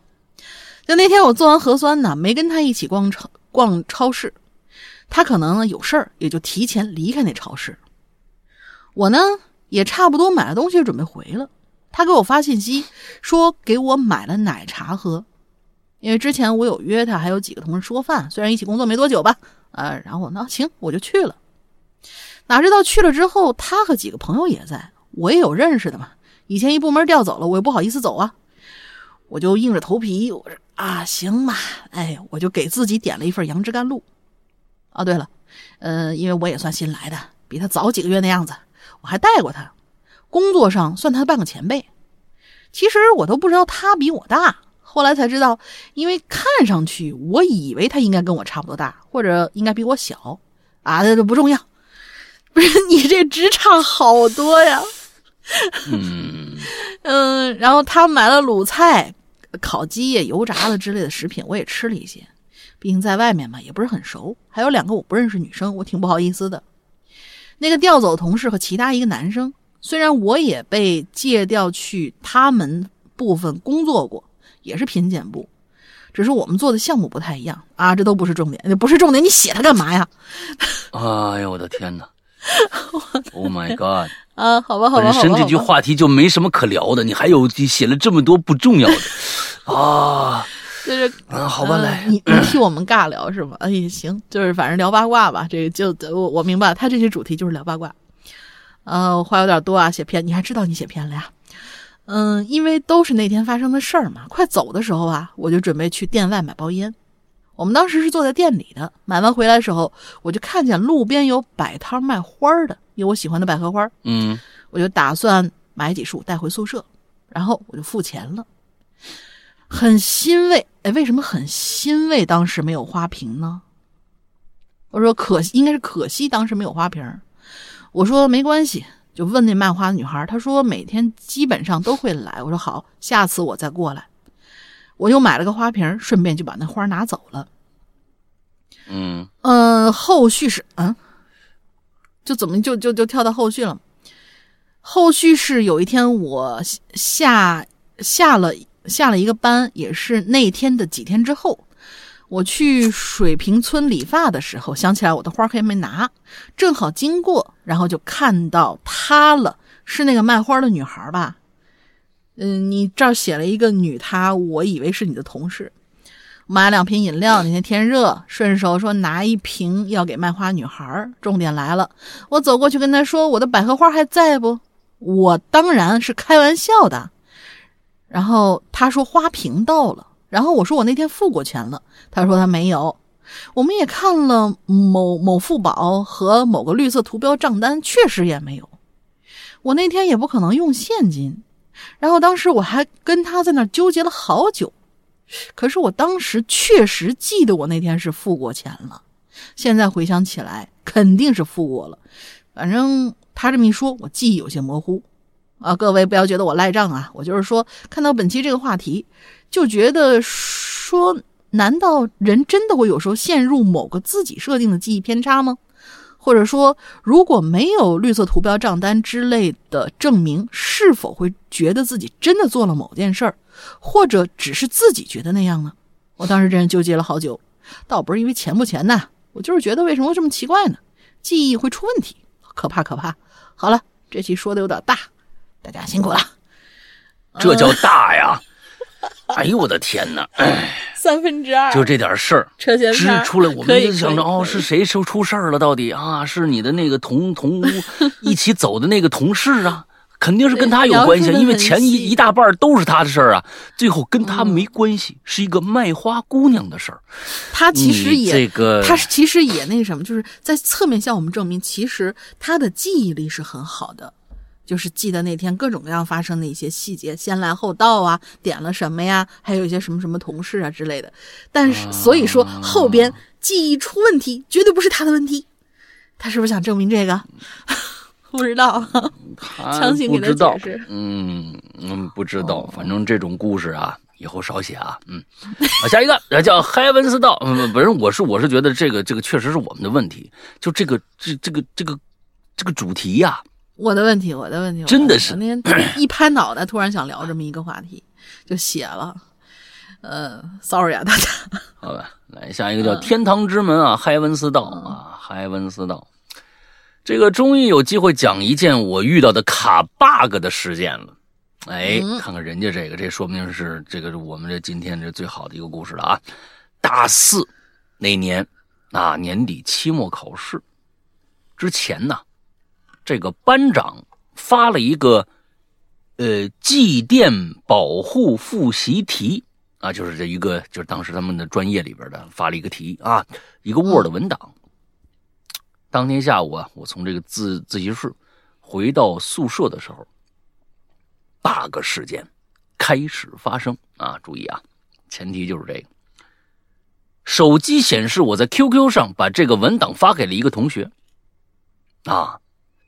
就那天我做完核酸呢，没跟他一起逛超逛超市，他可能有事儿，也就提前离开那超市。我呢也差不多买了东西，准备回了。他给我发信息说给我买了奶茶喝，因为之前我有约他，还有几个同事吃过饭，虽然一起工作没多久吧，呃，然后呢行我就去了。哪知道去了之后，他和几个朋友也在，我也有认识的嘛，以前一部门调走了，我也不好意思走啊，我就硬着头皮，我说。啊，行吧，哎，我就给自己点了一份杨枝甘露。哦，对了，呃，因为我也算新来的，比他早几个月那样子，我还带过他，工作上算他半个前辈。其实我都不知道他比我大，后来才知道，因为看上去我以为他应该跟我差不多大，或者应该比我小。啊，这都不重要。[LAUGHS] 不是你这职差好多呀。[LAUGHS] 嗯嗯，然后他买了卤菜。烤鸡呀、油炸的之类的食品，我也吃了一些。毕竟在外面嘛，也不是很熟。还有两个我不认识女生，我挺不好意思的。那个调走同事和其他一个男生，虽然我也被借调去他们部分工作过，也是品检部，只是我们做的项目不太一样啊。这都不是重点，不是重点，你写它干嘛呀？[LAUGHS] 哎呀，我的天哪 [LAUGHS] Oh my god！啊，好吧，好吧，本身这句话题就没什么可聊的，你还有写了这么多不重要的。[LAUGHS] 啊，就是啊，好吧，来，你你替我们尬聊是吗？哎呀，行，就是反正聊八卦吧。这个就我我明白，他这些主题就是聊八卦。呃，话有点多啊，写偏，你还知道你写偏了呀？嗯，因为都是那天发生的事儿嘛。快走的时候啊，我就准备去店外买包烟。我们当时是坐在店里的，买完回来的时候，我就看见路边有摆摊卖花的，有我喜欢的百合花。嗯，我就打算买几束带回宿舍，然后我就付钱了。很欣慰，哎，为什么很欣慰？当时没有花瓶呢？我说可惜，应该是可惜，当时没有花瓶。我说没关系，就问那卖花的女孩，她说每天基本上都会来。我说好，下次我再过来。我又买了个花瓶，顺便就把那花拿走了。嗯嗯，后续是嗯，就怎么就就就跳到后续了？后续是有一天我下下了。下了一个班，也是那天的几天之后，我去水平村理发的时候，想起来我的花还没拿，正好经过，然后就看到她了，是那个卖花的女孩吧？嗯，你这儿写了一个女她，我以为是你的同事。买两瓶饮料，那天天热，顺手说拿一瓶要给卖花女孩。重点来了，我走过去跟她说：“我的百合花还在不？”我当然是开玩笑的。然后她说花瓶到了，然后我说我那天付过钱了，她说她没有。我们也看了某某付宝和某个绿色图标账单，确实也没有。我那天也不可能用现金。然后当时我还跟他在那纠结了好久，可是我当时确实记得我那天是付过钱了。现在回想起来，肯定是付过了。反正他这么一说，我记忆有些模糊。啊，各位不要觉得我赖账啊！我就是说，看到本期这个话题，就觉得说，难道人真的会有时候陷入某个自己设定的记忆偏差吗？或者说，如果没有绿色图标账单之类的证明，是否会觉得自己真的做了某件事儿，或者只是自己觉得那样呢？我当时真是纠结了好久，倒不是因为钱不钱呐，我就是觉得为什么这么奇怪呢？记忆会出问题，可怕可怕！好了，这期说的有点大。大家辛苦了，这叫大呀！[LAUGHS] 哎呦我的天哪！哎，三分之二就这点事儿，车前支出来，我们就想着哦，是谁出出事儿了？到底啊，是你的那个同同屋 [LAUGHS] 一起走的那个同事啊，肯定是跟他有关系，因为前一一大半都是他的事儿啊，最后跟他没关系，是一个卖花姑娘的事儿。他其实也这个，他其实也那什么，就是在侧面向我们证明，其实他的记忆力是很好的，就是记得那天各种各样发生的一些细节，先来后到啊，点了什么呀，还有一些什么什么同事啊之类的。但是所以说后边记忆出问题，绝对不是他的问题。他是不是想证明这个？[LAUGHS] 不知道，[LAUGHS] 强行给他解释。嗯嗯，不知道。反正这种故事啊，以后少写啊。嗯，下一个叫海文斯道。嗯，不是，我是我是觉得这个这个确实是我们的问题。就这个这这个这个这个主题呀，我的问题，我的问题，真的是那天一拍脑袋，突然想聊这么一个话题，就写了。呃，sorry 啊，大家。好吧，来下一个叫天堂之门啊，海文斯道啊，海文斯道。这个终于有机会讲一件我遇到的卡 bug 的事件了，哎，看看人家这个，这说明是这个是我们这今天这最好的一个故事了啊！大四那年啊，年底期末考试之前呢，这个班长发了一个呃祭奠保护复习题啊，就是这一个就是当时他们的专业里边的发了一个题啊，一个 Word 文档。当天下午啊，我从这个自自习室回到宿舍的时候，bug 事件开始发生啊！注意啊，前提就是这个。手机显示我在 QQ 上把这个文档发给了一个同学，啊，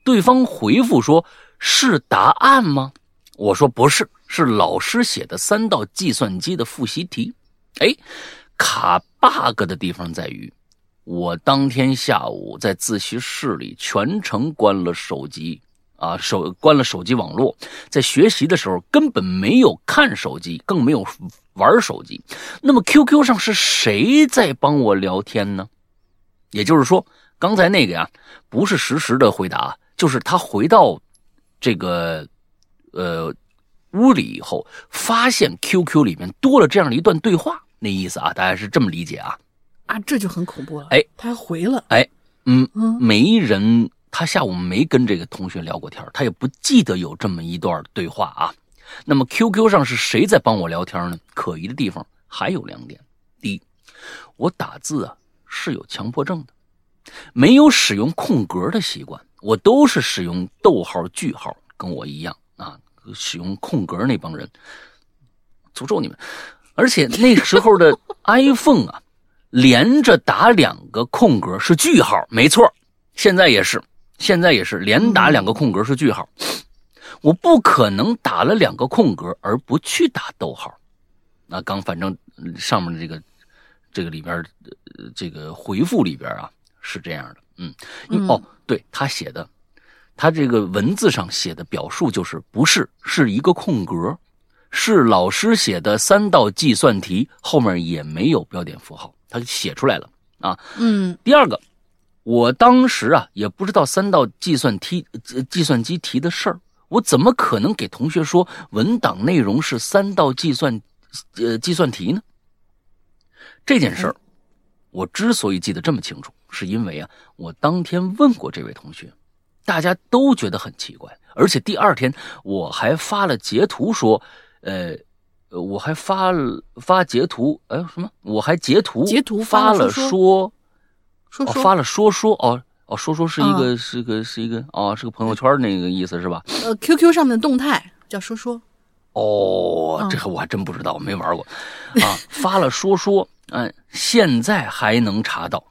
对方回复说是答案吗？我说不是，是老师写的三道计算机的复习题。哎，卡 bug 的地方在于。我当天下午在自习室里全程关了手机，啊，手关了手机网络，在学习的时候根本没有看手机，更没有玩手机。那么 QQ 上是谁在帮我聊天呢？也就是说，刚才那个呀，不是实时的回答，就是他回到这个呃屋里以后，发现 QQ 里面多了这样的一段对话，那意思啊，大家是这么理解啊。啊，这就很恐怖了！哎，他还回了。哎，嗯嗯，没人，他下午没跟这个同学聊过天，他也不记得有这么一段对话啊。那么 QQ 上是谁在帮我聊天呢？可疑的地方还有两点：第一，我打字啊是有强迫症的，没有使用空格的习惯，我都是使用逗号、句号，跟我一样啊，使用空格那帮人，诅咒你们！而且那时候的 [LAUGHS] iPhone 啊。连着打两个空格是句号，没错，现在也是，现在也是连打两个空格是句号。我不可能打了两个空格而不去打逗号。那刚反正上面的这个这个里边这个回复里边啊是这样的，嗯，哦，对他写的，他这个文字上写的表述就是不是是一个空格，是老师写的三道计算题，后面也没有标点符号。他写出来了啊，嗯。第二个，我当时啊也不知道三道计算题、计算机题的事儿，我怎么可能给同学说文档内容是三道计算呃计算题呢？这件事儿，我之所以记得这么清楚，是因为啊，我当天问过这位同学，大家都觉得很奇怪，而且第二天我还发了截图说，呃。呃，我还发了发截图，哎，什么？我还截图截图发了说说说发了说说哦哦说说是一个是个是一个哦是个朋友圈那个意思是吧？呃，QQ 上面的动态叫说说。哦，这个我还真不知道，我没玩过啊。发了说说，嗯，现在还能查到。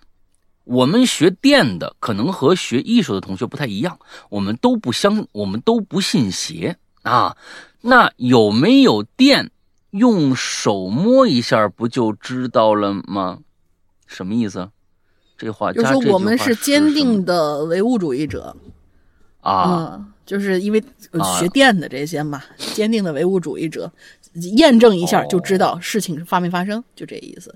我们学电的可能和学艺术的同学不太一样，我们都不相，我们都不信邪啊。那有没有电？用手摸一下不就知道了吗？什么意思？这话就是我们是坚定的唯物主义者啊，就是因为学电的这些嘛，坚定的唯物主义者，验证一下就知道事情发没发生，就这意思。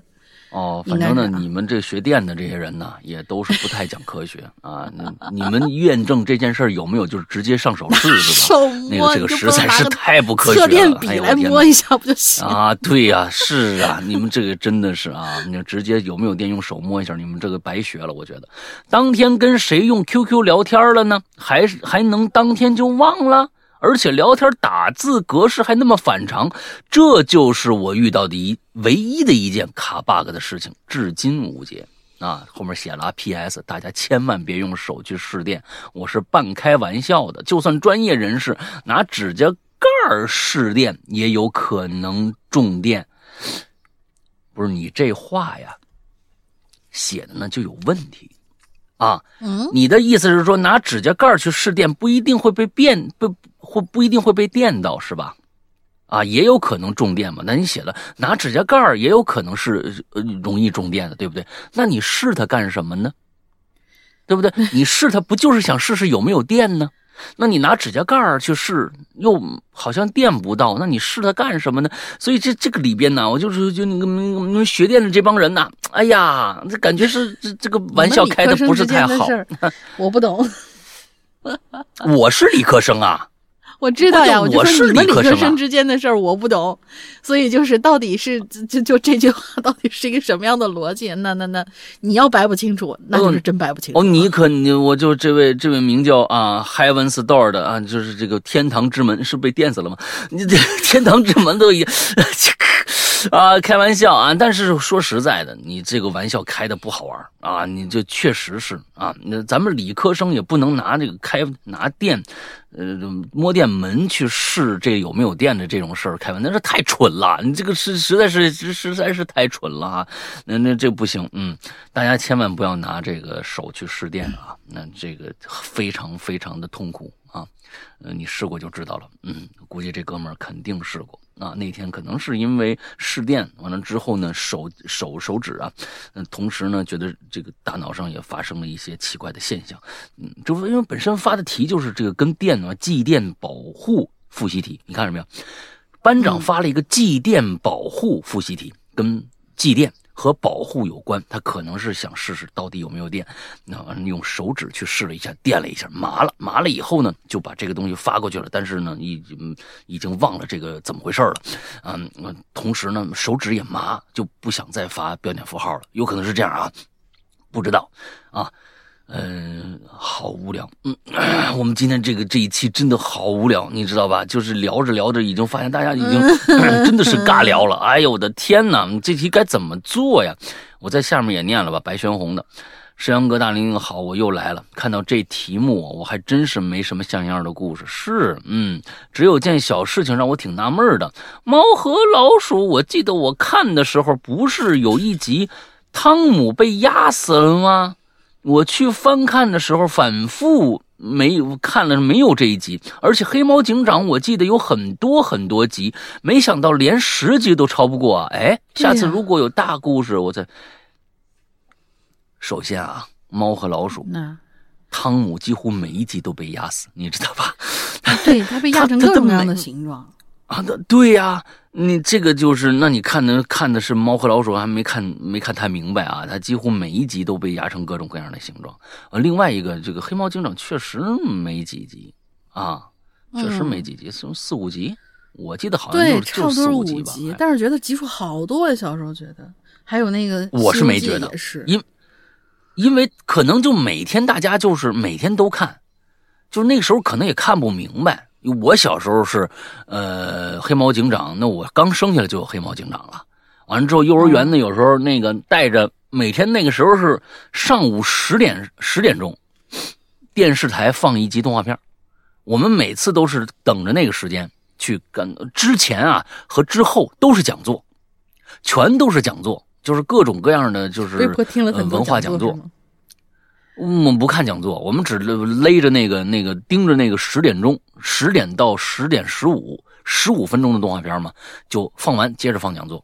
哦，反正呢，你们这学电的这些人呢，也都是不太讲科学 [LAUGHS] 啊。那你们验证这件事有没有就是直接上手试试吧？[LAUGHS] 那个这个实在是太不科学了。测电笔来摸一下不就行啊？对呀，是啊，你们这个真的是啊，你直接有没有电用手摸一下，你们这个白学了。我觉得，当天跟谁用 QQ 聊天了呢？还是还能当天就忘了？而且聊天打字格式还那么反常，这就是我遇到的一唯一的一件卡 bug 的事情，至今无解。啊，后面写了 P.S. 大家千万别用手去试电，我是半开玩笑的。就算专业人士拿指甲盖试电，也有可能中电。不是你这话呀，写的呢就有问题啊。嗯，你的意思是说拿指甲盖去试电不一定会被电，不会不一定会被电到是吧？啊，也有可能中电嘛？那你写了拿指甲盖儿也有可能是呃容易中电的，对不对？那你试它干什么呢？对不对？你试它不就是想试试有没有电呢？那你拿指甲盖儿去试，又好像电不到，那你试它干什么呢？所以这这个里边呢，我就是就那个那个学电的这帮人呐，哎呀，这感觉是这这个玩笑开的不是太好。[LAUGHS] 我不懂，[LAUGHS] 我是理科生啊。我知道呀，我就说你们理科生之间的事儿我不懂，所以就是到底是就就这句话 [LAUGHS] 到底是一个什么样的逻辑？那那那你要掰不清楚，那就是真掰不清楚。哦，你可你我就这位这位名叫啊 Heaven's Door 的啊，就是这个天堂之门是被电死了吗？你这 [LAUGHS] 天堂之门都已。[LAUGHS] [LAUGHS] 啊，开玩笑啊！但是说实在的，你这个玩笑开的不好玩啊！你这确实是啊，那咱们理科生也不能拿这个开拿电，呃，摸电门去试这有没有电的这种事儿开玩笑，那是太蠢了！你这个是实在是实在是太蠢了啊！那那这不行，嗯，大家千万不要拿这个手去试电啊，那这个非常非常的痛苦啊！呃，你试过就知道了，嗯，估计这哥们儿肯定试过。啊，那天可能是因为试电完了之后呢，手手手指啊，嗯，同时呢，觉得这个大脑上也发生了一些奇怪的现象，嗯，就因为本身发的题就是这个跟电啊，继电保护复习题，你看着没有？班长发了一个继电保护复习题，跟继电。和保护有关，他可能是想试试到底有没有电，那么用手指去试了一下，电了一下，麻了，麻了以后呢，就把这个东西发过去了。但是呢，已经已经忘了这个怎么回事了，嗯，同时呢，手指也麻，就不想再发标点符号了，有可能是这样啊，不知道啊。嗯，好无聊。嗯，[COUGHS] 我们今天这个这一期真的好无聊，你知道吧？就是聊着聊着，已经发现大家已经 [COUGHS] 真的是尬聊了。哎呦，我的天哪！这题该怎么做呀？我在下面也念了吧。白玄红的，山阳哥大玲玲好，我又来了。看到这题目，我还真是没什么像样的故事。是，嗯，只有件小事情让我挺纳闷的。猫和老鼠，我记得我看的时候，不是有一集汤姆被压死了吗？我去翻看的时候，反复没有看了没有这一集，而且黑猫警长我记得有很多很多集，没想到连十集都超不过啊！哎，下次如果有大故事，我再……首先啊，猫和老鼠，汤姆几乎每一集都被压死，你知道吧？对他被压成各种各样的形状啊，对呀。你这个就是，那你看的看的是猫和老鼠，还没看没看太明白啊！它几乎每一集都被压成各种各样的形状。呃，另外一个，这个黑猫警长确实没几集啊，确实没几集，四四五集，我记得好像就就四五集吧。但是觉得集数好多呀，小时候觉得。还有那个，我是没觉得，因因为可能就每天大家就是每天都看，就那个时候可能也看不明白。我小时候是，呃，黑猫警长。那我刚生下来就有黑猫警长了。完了之后，幼儿园呢，有时候那个带着，每天那个时候是上午十点十点钟，电视台放一集动画片。我们每次都是等着那个时间去跟。之前啊和之后都是讲座，全都是讲座，就是各种各样的就是文化讲座。我们不看讲座，我们只勒着那个那个盯着那个十点钟，十点到十点十五，十五分钟的动画片嘛，就放完接着放讲座。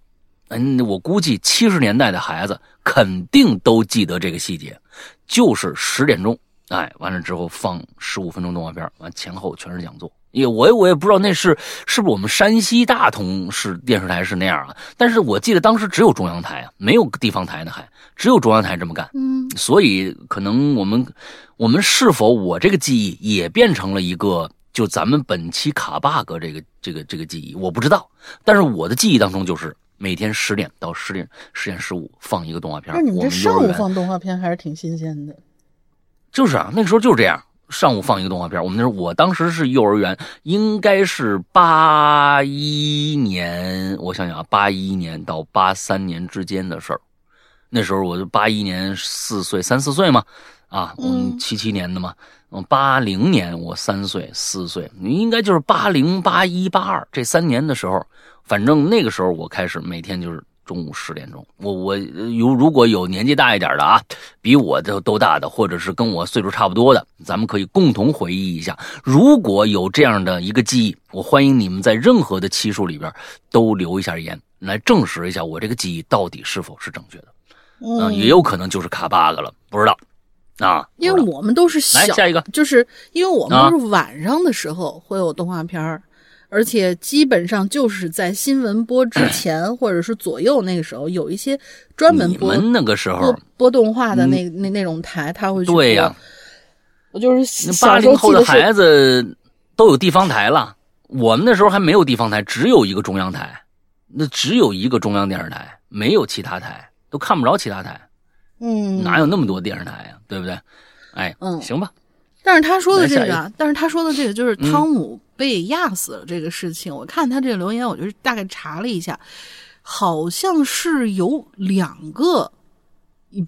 嗯，我估计七十年代的孩子肯定都记得这个细节，就是十点钟，哎，完了之后放十五分钟动画片，完前后全是讲座。也我也我也不知道那是是不是我们山西大同市电视台是那样啊？但是我记得当时只有中央台啊，没有地方台呢，还只有中央台这么干。嗯，所以可能我们我们是否我这个记忆也变成了一个就咱们本期卡 bug 这个这个这个记忆，我不知道。但是我的记忆当中就是每天十点到十点十点十五放一个动画片。那你们这上午放动画片还是挺新鲜的。就是啊，那个时候就是这样。上午放一个动画片。我们那时候，我当时是幼儿园，应该是八一年，我想想啊，八一年到八三年之间的事儿。那时候我就八一年四岁，三四岁嘛，啊，我们七七年的嘛，嗯，八零年我三岁四岁，你应该就是八零八一八二这三年的时候，反正那个时候我开始每天就是。中午十点钟，我我有如果有年纪大一点的啊，比我都都大的，或者是跟我岁数差不多的，咱们可以共同回忆一下。如果有这样的一个记忆，我欢迎你们在任何的期数里边都留一下言，来证实一下我这个记忆到底是否是正确的。嗯，也有可能就是卡 bug 了，不知道啊。因为我们都是来下一个，就是因为我们都是晚上的时候会有动画片儿。而且基本上就是在新闻播之 [CLEARS THROAT] 前或者是左右那个时候，有一些专门播那个时候播动画的那那那种台，他会去对呀。我就是八零后的孩子都有地方台了，我们那时候还没有地方台，只有一个中央台，那只有一个中央电视台，没有其他台，都看不着其他台。嗯，哪有那么多电视台呀？对不对？哎，嗯，行吧。但是他说的这个，但是他说的这个就是汤姆。被压死了这个事情，我看他这个留言，我就是大概查了一下，好像是有两个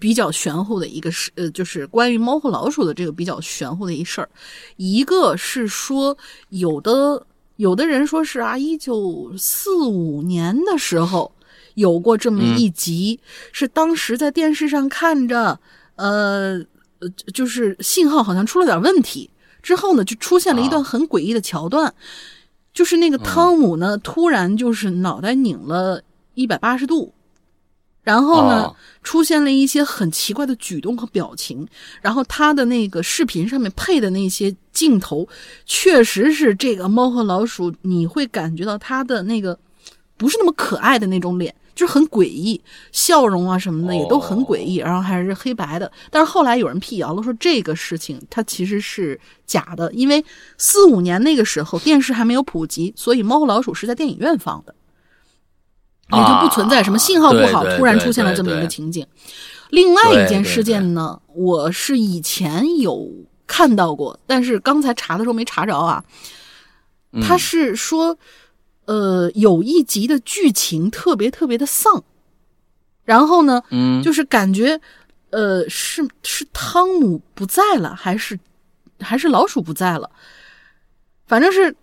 比较玄乎的一个事，呃，就是关于猫和老鼠的这个比较玄乎的一事儿。一个是说，有的有的人说是啊，一九四五年的时候有过这么一集，是当时在电视上看着，呃呃，就是信号好像出了点问题。之后呢，就出现了一段很诡异的桥段，就是那个汤姆呢，突然就是脑袋拧了一百八十度，然后呢，出现了一些很奇怪的举动和表情，然后他的那个视频上面配的那些镜头，确实是这个猫和老鼠，你会感觉到他的那个不是那么可爱的那种脸。就是很诡异，笑容啊什么的也都很诡异，然后还是黑白的。但是后来有人辟谣了，说这个事情它其实是假的，因为四五年那个时候电视还没有普及，所以《猫和老鼠》是在电影院放的，也就不存在什么信号不好突然出现了这么一个情景。另外一件事件呢，我是以前有看到过，但是刚才查的时候没查着啊。他是说。呃，有一集的剧情特别特别的丧，然后呢，嗯，就是感觉，呃，是是汤姆不在了，还是还是老鼠不在了，反正是，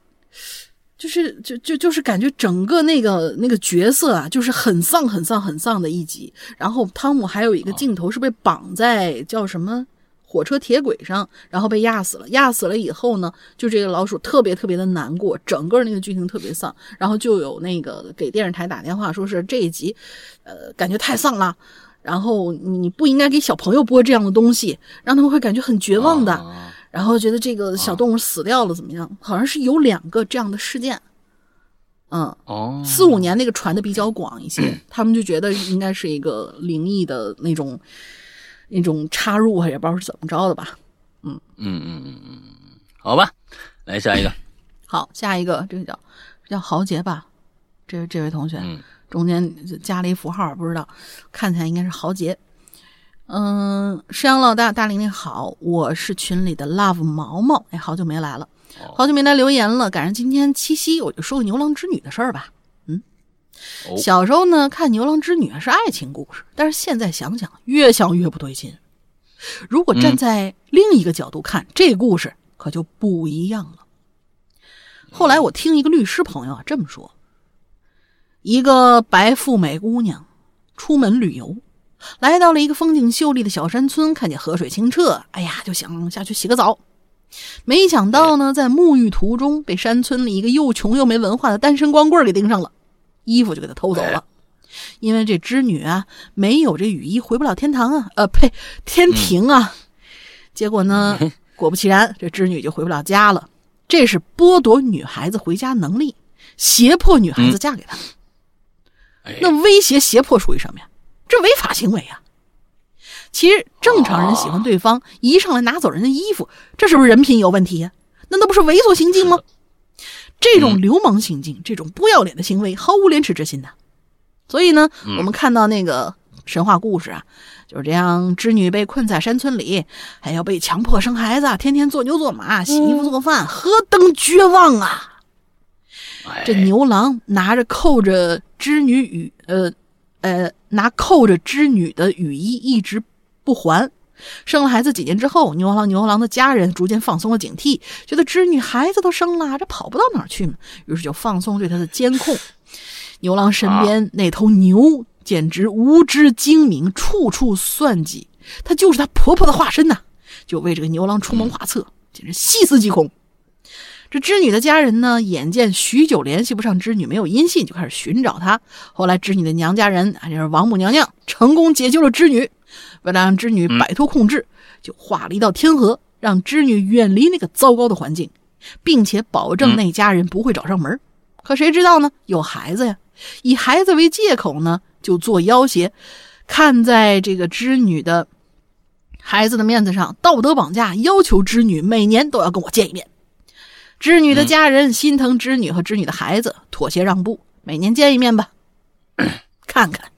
就是就就就是感觉整个那个那个角色啊，就是很丧很丧很丧的一集。然后汤姆还有一个镜头是被绑在叫什么？火车铁轨上，然后被压死了。压死了以后呢，就这个老鼠特别特别的难过，整个那个剧情特别丧。然后就有那个给电视台打电话，说是这一集，呃，感觉太丧了。然后你不应该给小朋友播这样的东西，让他们会感觉很绝望的。然后觉得这个小动物死掉了怎么样？好像是有两个这样的事件。嗯，哦，四五年那个传的比较广一些，[CLEARS THROAT] 他们就觉得应该是一个灵异的那种。那种插入也不知道是怎么着的吧，嗯嗯嗯嗯嗯好吧，来下一个，好下一个，这个叫叫豪杰吧，这这位同学，嗯，中间加了一符号，不知道，看起来应该是豪杰。嗯，山羊老大大玲玲好，我是群里的 love 毛毛，哎，好久没来了，好久没来留言了，赶上今天七夕，我就说个牛郎织女的事儿吧。小时候呢，看《牛郎织女》是爱情故事，但是现在想想，越想越不对劲。如果站在另一个角度看，这故事可就不一样了。后来我听一个律师朋友啊这么说：，一个白富美姑娘出门旅游，来到了一个风景秀丽的小山村，看见河水清澈，哎呀，就想下去洗个澡。没想到呢，在沐浴途中，被山村里一个又穷又没文化的单身光棍给盯上了。衣服就给他偷走了，因为这织女啊没有这雨衣回不了天堂啊，呃呸，天庭啊。结果呢，果不其然，这织女就回不了家了。这是剥夺女孩子回家能力，胁迫女孩子嫁给他。那威胁胁迫属于什么呀？这违法行为啊！其实正常人喜欢对方，一上来拿走人家衣服，这是不是人品有问题呀？那那不是猥琐行径吗？这种流氓行径，这种不要脸的行为，毫无廉耻之心的。所以呢，我们看到那个神话故事啊，就是这样。织女被困在山村里，还要被强迫生孩子，天天做牛做马，洗衣服做饭，何等绝望啊！这牛郎拿着扣着织女雨，呃，呃，拿扣着织女的雨衣一直不还。生了孩子几年之后，牛郎牛郎的家人逐渐放松了警惕，觉得织女孩子都生了，这跑不到哪儿去嘛，于是就放松对她的监控。牛郎身边那头牛简直无知精明，处处算计，她就是他婆婆的化身呐，就为这个牛郎出谋划策，简直细思极恐。这织女的家人呢，眼见许久联系不上织女，没有音信，就开始寻找她。后来织女的娘家人，啊，就是王母娘娘，成功解救了织女。为了让织女摆脱控制，就画了一道天河，让织女远离那个糟糕的环境，并且保证那家人不会找上门。可谁知道呢？有孩子呀，以孩子为借口呢，就做要挟，看在这个织女的孩子的面子上，道德绑架，要求织女每年都要跟我见一面。织女的家人心疼织女和织女的孩子，妥协让步，每年见一面吧，看看。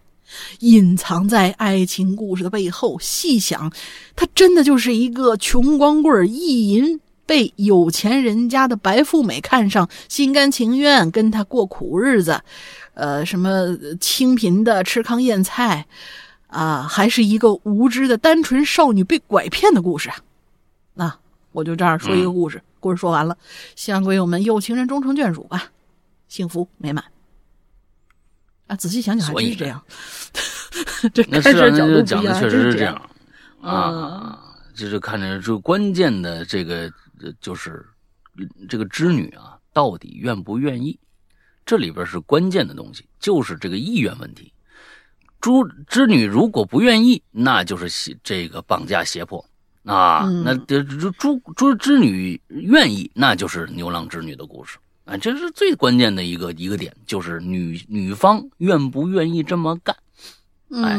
隐藏在爱情故事的背后，细想，他真的就是一个穷光棍意淫，被有钱人家的白富美看上，心甘情愿跟他过苦日子，呃，什么清贫的吃糠咽菜，啊，还是一个无知的单纯少女被拐骗的故事啊！那我就这样说一个故事，故事说完了，希望鬼友们有情人终成眷属吧，幸福美满。啊，仔细想想还是这样。[LAUGHS] 这那是角度讲的确实是这样啊，就是看着这关键的这个就是这个织女啊，到底愿不愿意？这里边是关键的东西，就是这个意愿问题。织织女如果不愿意，那就是这个绑架胁迫啊。那这织织织女愿意，那就是牛郎织女的故事。啊，这是最关键的一个一个点，就是女女方愿不愿意这么干。哎，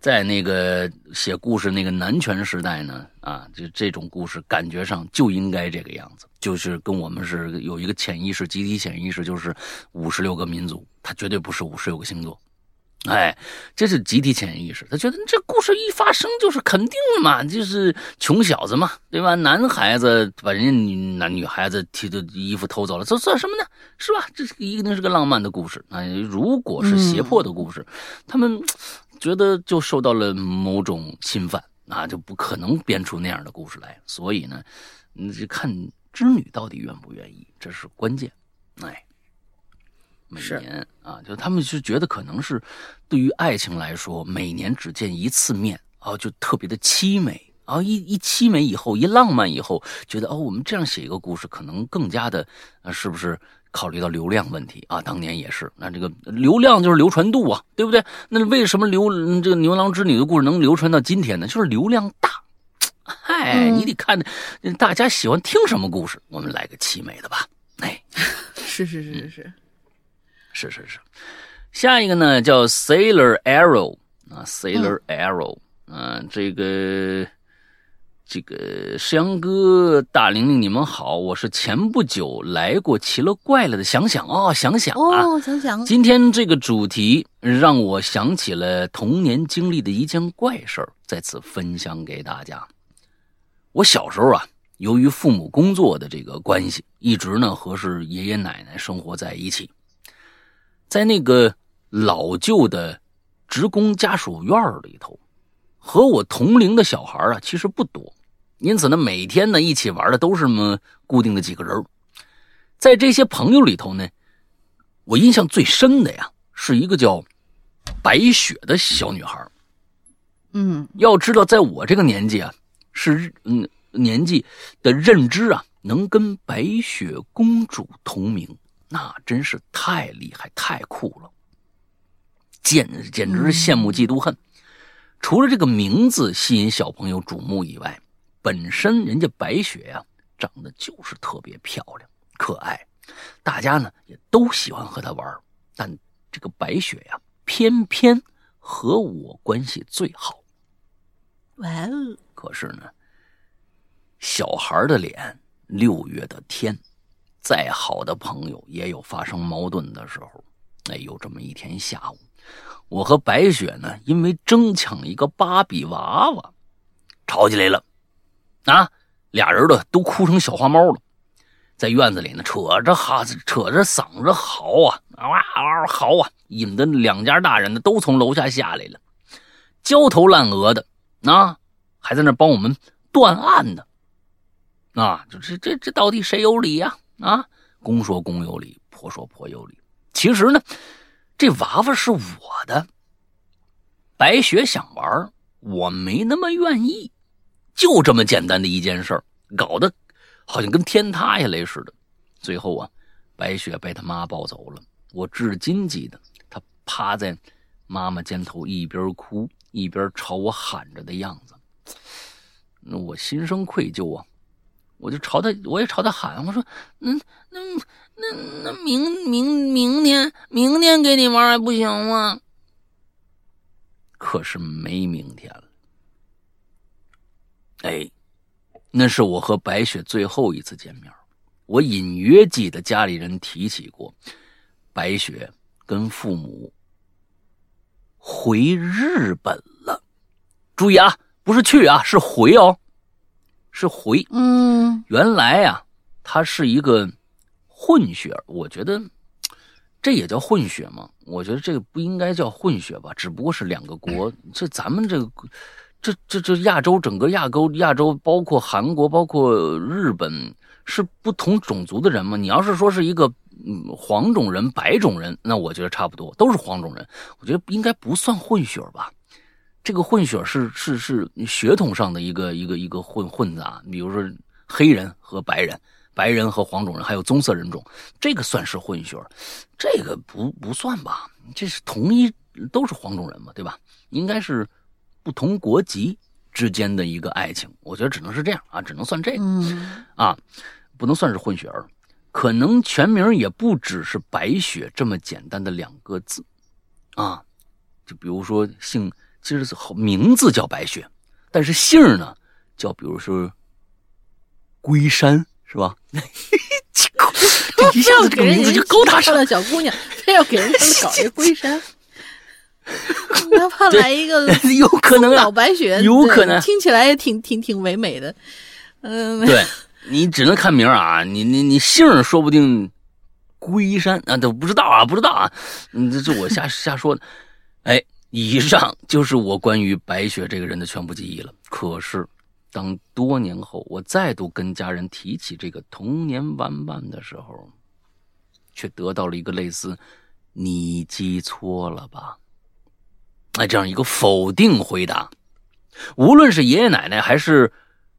在那个写故事那个男权时代呢，啊，就这种故事感觉上就应该这个样子，就是跟我们是有一个潜意识，集体潜意识，就是五十六个民族，它绝对不是五十六个星座。哎，这是集体潜意识，他觉得这故事一发生就是肯定的嘛，就是穷小子嘛，对吧？男孩子把人家女男女孩子提的衣服偷走了，这算什么呢？是吧？这是一定是个浪漫的故事。哎，如果是胁迫的故事，他们觉得就受到了某种侵犯，啊就不可能编出那样的故事来。所以呢，你就看织女到底愿不愿意，这是关键。哎。每年啊，就他们就觉得可能是对于爱情来说，每年只见一次面啊，就特别的凄美啊。一一凄美以后，一浪漫以后，觉得哦，我们这样写一个故事，可能更加的啊，是不是考虑到流量问题啊？当年也是，那这个流量就是流传度啊，对不对？那为什么流这个牛郎织女的故事能流传到今天呢？就是流量大。嗨，你得看大家喜欢听什么故事，我们来个凄美的吧。哎，是是是是是。是是是，下一个呢叫 Sailor Arrow 啊，Sailor Arrow，嗯，这个这个石阳哥、大玲玲，你们好，我是前不久来过奇了怪了的想想哦，想想哦，想想，今天这个主题让我想起了童年经历的一件怪事儿，在此分享给大家。我小时候啊，由于父母工作的这个关系，一直呢和是爷爷奶奶生活在一起。在那个老旧的职工家属院里头，和我同龄的小孩啊，其实不多，因此呢，每天呢一起玩的都是么固定的几个人。在这些朋友里头呢，我印象最深的呀，是一个叫白雪的小女孩。嗯，要知道，在我这个年纪啊，是嗯年纪的认知啊，能跟白雪公主同名。那真是太厉害、太酷了，简简直是羡慕、嫉妒、恨。除了这个名字吸引小朋友瞩目以外，本身人家白雪呀，长得就是特别漂亮、可爱，大家呢也都喜欢和她玩。但这个白雪呀，偏偏和我关系最好。哇哦！可是呢，小孩的脸，六月的天。再好的朋友也有发生矛盾的时候。哎，有这么一天下午，我和白雪呢，因为争抢一个芭比娃娃，吵起来了，啊，俩人的都哭成小花猫了，在院子里呢，扯着哈扯着嗓子嚎啊，哇哇嚎啊，引得两家大人呢都从楼下下来了，焦头烂额的，啊，还在那帮我们断案呢，啊，就这这这到底谁有理呀？啊公说公有理，婆说婆有理，其实呢。这娃娃是我的，白雪想玩，我没那么愿意，就这么简单的一件事儿，搞得好像跟天塌下来似的。最后啊，白雪被他妈抱走了。我至今记得她趴在妈妈肩头，一边哭一边朝我喊着的样子。那我心生愧疚啊，我就朝他，我也朝他喊，我说：“那那。”那那明明明天明天给你玩还不行吗？可是没明天了。哎，那是我和白雪最后一次见面。我隐约记得家里人提起过，白雪跟父母回日本了。注意啊，不是去啊，是回哦，是回。嗯，原来呀，他是一个。混血，我觉得这也叫混血吗？我觉得这个不应该叫混血吧，只不过是两个国。这咱们这个，这这这亚洲整个亚洲亚洲，包括韩国，包括日本，是不同种族的人吗？你要是说是一个嗯黄种人、白种人，那我觉得差不多，都是黄种人。我觉得应该不算混血吧？这个混血是是是血统上的一个一个一个混混杂，比如说黑人和白人。白人和黄种人，还有棕色人种，这个算是混血这个不不算吧？这是同一都是黄种人嘛，对吧？应该是不同国籍之间的一个爱情，我觉得只能是这样啊，只能算这个啊，不能算是混血儿，可能全名也不只是白雪这么简单的两个字啊，就比如说姓，其实名字叫白雪，但是姓呢叫比如说龟山。是吧？[LAUGHS] 这一下子这个名字就高大上了，小姑娘非要给人搞一龟山，[LAUGHS] 哪怕来一个 [LAUGHS] 有可能老白雪，有可能听起来也挺挺挺唯美的。嗯，对你只能看名啊，你你你姓说不定龟山啊，都不知道啊，不知道啊，嗯，这是我瞎瞎说的。哎，以上就是我关于白雪这个人的全部记忆了。可是。当多年后我再度跟家人提起这个童年玩伴的时候，却得到了一个类似“你记错了吧”哎这样一个否定回答。无论是爷爷奶奶，还是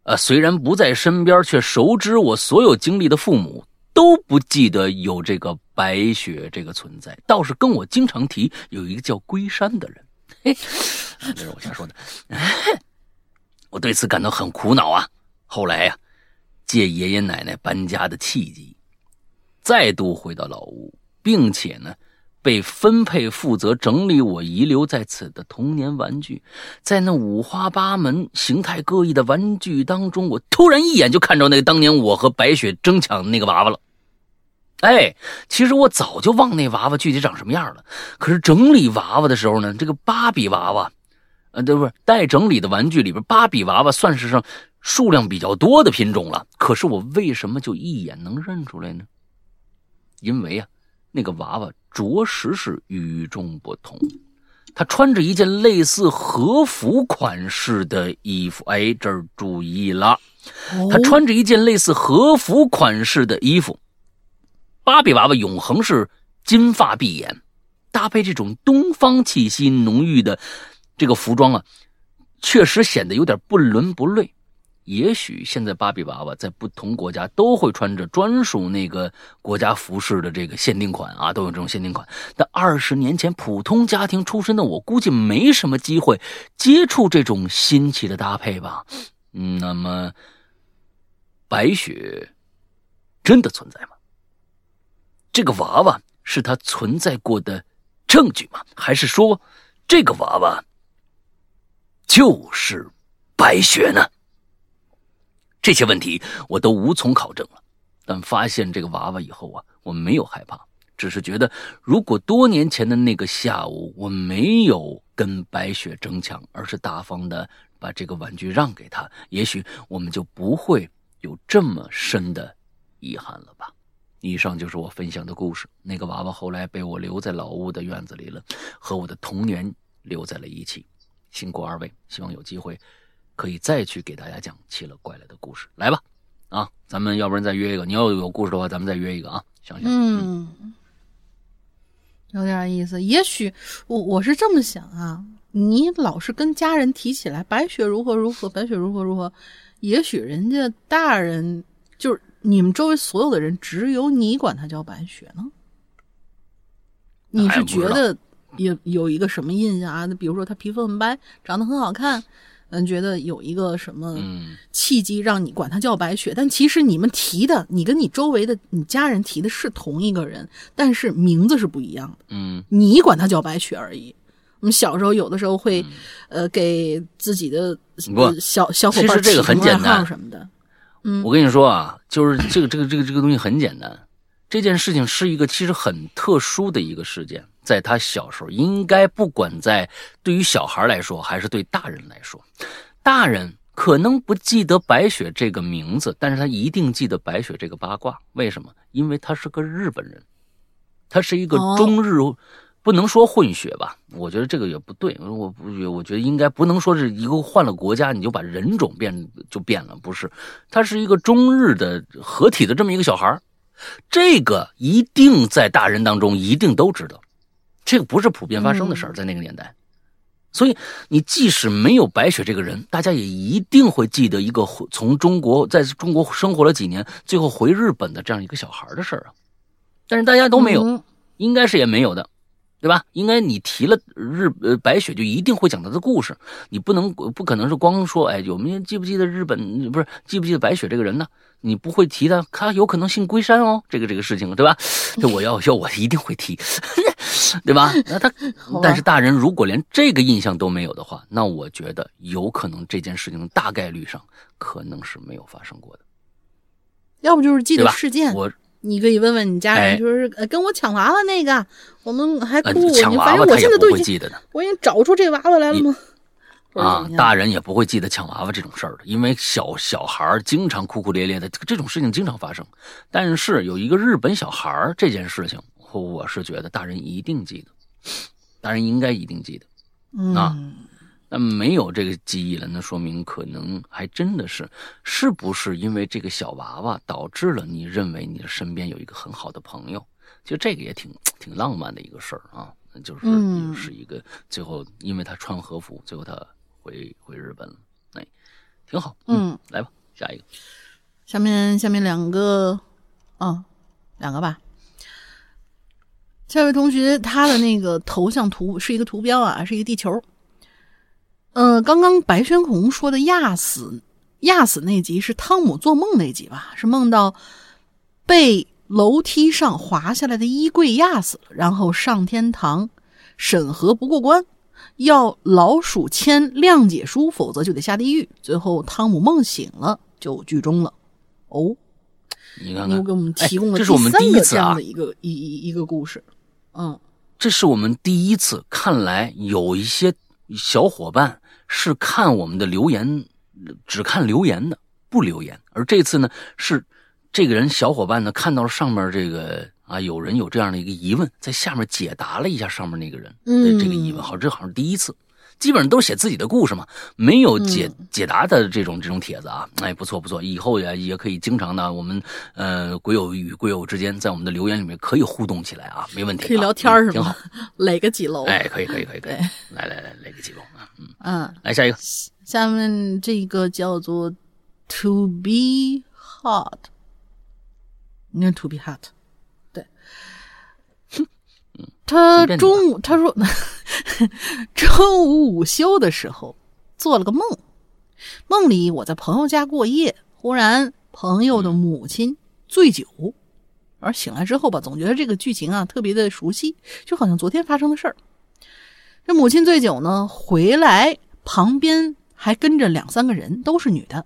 呃虽然不在身边却熟知我所有经历的父母，都不记得有这个白雪这个存在，倒是跟我经常提有一个叫龟山的人。嘿，这是我瞎说的。[LAUGHS] 我对此感到很苦恼啊！后来呀，借爷爷奶奶搬家的契机，再度回到老屋，并且呢，被分配负责整理我遗留在此的童年玩具。在那五花八门、形态各异的玩具当中，我突然一眼就看着那个当年我和白雪争抢的那个娃娃了。哎，其实我早就忘那娃娃具体长什么样了。可是整理娃娃的时候呢，这个芭比娃娃。呃，对不是待整理的玩具里边，芭比娃娃算是上数量比较多的品种了。可是我为什么就一眼能认出来呢？因为啊，那个娃娃着实是与众不同。他穿着一件类似和服款式的衣服。哎，这儿注意了，他穿着一件类似和服款式的衣服。芭比娃娃永恒是金发碧眼，搭配这种东方气息浓郁的。这个服装啊，确实显得有点不伦不类。也许现在芭比娃娃在不同国家都会穿着专属那个国家服饰的这个限定款啊，都有这种限定款。但二十年前普通家庭出身的我，估计没什么机会接触这种新奇的搭配吧。嗯，那么白雪真的存在吗？这个娃娃是他存在过的证据吗？还是说这个娃娃？就是白雪呢？这些问题我都无从考证了。但发现这个娃娃以后啊，我没有害怕，只是觉得，如果多年前的那个下午我没有跟白雪争抢，而是大方的把这个玩具让给他，也许我们就不会有这么深的遗憾了吧。以上就是我分享的故事。那个娃娃后来被我留在老屋的院子里了，和我的童年留在了一起。辛苦二位，希望有机会可以再去给大家讲奇了怪了的故事。来吧，啊，咱们要不然再约一个。你要有故事的话，咱们再约一个啊。想想，嗯，有点意思。也许我我是这么想啊，你老是跟家人提起来白雪如何如何，[LAUGHS] 白雪如何如何，也许人家大人就是你们周围所有的人，只有你管他叫白雪呢。你是觉得有有一个什么印象啊？那比如说他皮肤很白，长得很好看。嗯，觉得有一个什么契机让你管他叫白雪，但其实你们提的，你跟你周围的你家人提的是同一个人，但是名字是不一样的。嗯，你管他叫白雪而已。我们小时候有的时候会，呃，给自己的小小伙伴起外号什么的。嗯，我跟你说啊，就是这个这个这个这个东西很简单。这件事情是一个其实很特殊的一个事件。在他小时候，应该不管在对于小孩来说，还是对大人来说，大人可能不记得白雪这个名字，但是他一定记得白雪这个八卦。为什么？因为他是个日本人，他是一个中日，不能说混血吧？我觉得这个也不对。我不，我觉得应该不能说是一个换了国家你就把人种变就变了，不是？他是一个中日的合体的这么一个小孩这个一定在大人当中一定都知道。这个不是普遍发生的事儿，在那个年代，所以你即使没有白雪这个人，大家也一定会记得一个从中国在中国生活了几年，最后回日本的这样一个小孩的事儿啊。但是大家都没有，应该是也没有的，对吧？应该你提了日呃白雪，就一定会讲他的故事，你不能不可能是光说哎，有没有记不记得日本不是记不记得白雪这个人呢？你不会提的，他有可能姓龟山哦，这个这个事情对吧？这我要要我一定会提。[LAUGHS] 对吧？那他，[LAUGHS] 但是大人如果连这个印象都没有的话，那我觉得有可能这件事情大概率上可能是没有发生过的。要不就是记得事件，我你可以问问你家人，就是跟我抢娃娃那个，我们还哭。抢娃娃他也不会记得的。我已经找出这娃娃来了吗？啊，大人也不会记得抢娃娃这种事儿的，因为小小孩经常哭哭咧咧的，这种事情经常发生。但是有一个日本小孩这件事情。我是觉得大人一定记得，大人应该一定记得啊。那没有这个记忆了，那说明可能还真的是，是不是因为这个小娃娃导致了你认为你的身边有一个很好的朋友？其实这个也挺挺浪漫的一个事儿啊，就是是一个最后因为他穿和服，最后他回回日本了，哎，挺好。嗯，来吧，下一个，下面下面两个，嗯，两个吧。下位同学，他的那个头像图是一个图标啊，是一个地球。呃，刚刚白轩红说的压死压死那集是汤姆做梦那集吧？是梦到被楼梯上滑下来的衣柜压死了，然后上天堂审核不过关，要老鼠签谅解书，否则就得下地狱。最后汤姆梦醒了，就剧终了。哦，你看，你给我们提供了这是我们第一次啊，一个一一一个故事。嗯，这是我们第一次。看来有一些小伙伴是看我们的留言，只看留言的，不留言。而这次呢，是这个人小伙伴呢看到了上面这个啊，有人有这样的一个疑问，在下面解答了一下上面那个人的这个疑问。好，这好像是第一次。基本上都是写自己的故事嘛，没有解解答的这种这种帖子啊，哎，不错不错，以后也也可以经常的，我们呃鬼友与鬼友之间在我们的留言里面可以互动起来啊，没问题，可以聊天是吗？挺好，垒个几楼？哎，可以可以可以可以，来来来，垒个几楼啊？嗯嗯，来下一个，下面这个叫做 To be hot，应该 To be hot，对。他中午他说，[LAUGHS] 中午午休的时候做了个梦，梦里我在朋友家过夜，忽然朋友的母亲醉酒，而醒来之后吧，总觉得这个剧情啊特别的熟悉，就好像昨天发生的事儿。这母亲醉酒呢，回来旁边还跟着两三个人，都是女的，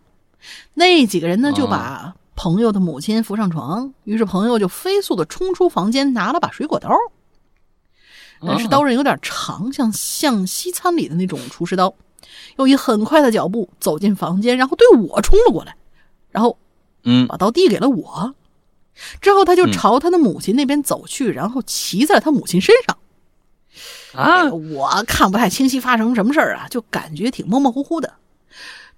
那几个人呢就把朋友的母亲扶上床，于是朋友就飞速的冲出房间，拿了把水果刀。但是刀刃有点长，像像西餐里的那种厨师刀。又以很快的脚步走进房间，然后对我冲了过来，然后，嗯，把刀递给了我。之后他就朝他的母亲那边走去，然后骑在他母亲身上。啊，我看不太清晰发生什么事儿啊，就感觉挺模模糊糊的，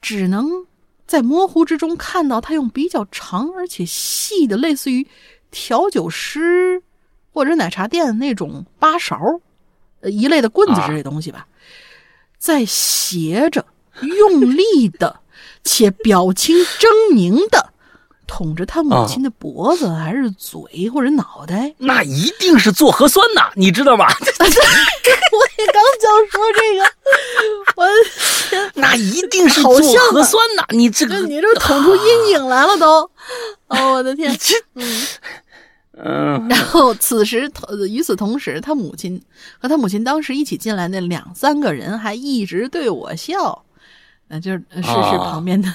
只能在模糊之中看到他用比较长而且细的，类似于调酒师或者奶茶店那种八勺，呃一类的棍子之类东西吧，在斜着、用力的且表情狰狞的。捅着他母亲的脖子，还是嘴或者脑袋？那一定是做核酸呐，你知道吧？[LAUGHS] 我也刚想说这个，我天那一定是做核酸呐！你这个，你这捅出阴影来了都。哦，我的天！嗯嗯。然后此时，与此同时，他母亲和他母亲当时一起进来那两三个人还一直对我笑。那就是是是旁边的，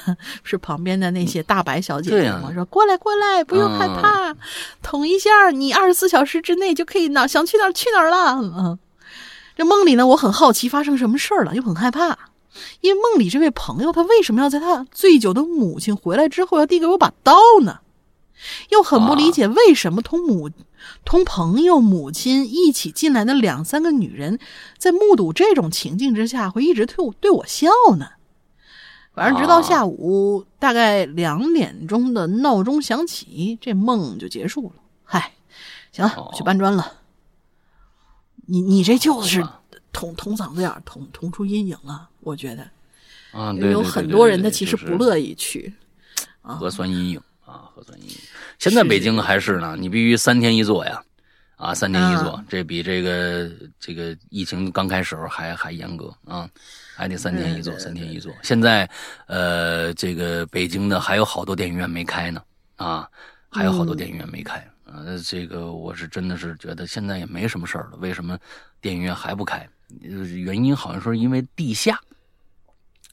是旁边的那些大白小姐姐嘛，说过来过来，不用害怕，捅一下，你二十四小时之内就可以哪想去哪儿去哪儿了。嗯，这梦里呢，我很好奇发生什么事儿了，又很害怕，因为梦里这位朋友他为什么要在他醉酒的母亲回来之后要递给我把刀呢？又很不理解为什么同母同朋友母亲一起进来的两三个女人，在目睹这种情境之下会一直对我对我笑呢？反正直到下午大概两点钟的闹钟响起，这梦就结束了。嗨，行了，我去搬砖了。你你这就是捅捅嗓子眼，捅捅出阴影了。我觉得啊，有很多人他其实不乐意去。核酸阴影啊，核酸阴影。现在北京还是呢，你必须三天一做呀，啊，三天一做，这比这个这个疫情刚开始时候还还严格啊。还得三天一做，三天一做。现在，呃，这个北京的还有好多电影院没开呢，啊，还有好多电影院没开。呃，这个我是真的是觉得现在也没什么事儿了，为什么电影院还不开？原因好像说因为地下。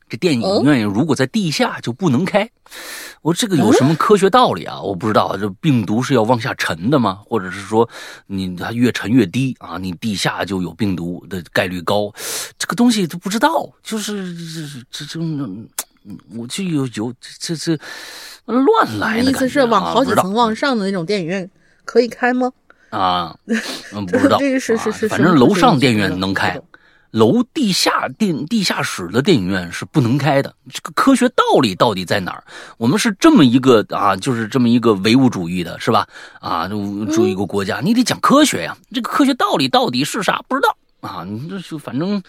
这电影院如果在地下就不能开，我这个有什么科学道理啊？我不知道，这病毒是要往下沉的吗？或者是说你它越沉越低啊？你地下就有病毒的概率高？这个东西都不知道，就是这这这，我就有有这这乱来的意思是往好几层往上的那种电影院可以开吗？啊，不知道，[LAUGHS] 这个是是是，反正楼上电影院能开。楼地下电地下室的电影院是不能开的，这个科学道理到底在哪儿？我们是这么一个啊，就是这么一个唯物主义的，是吧？啊，主一个国家，你得讲科学呀。这个科学道理到底是啥？不知道啊。你这就反正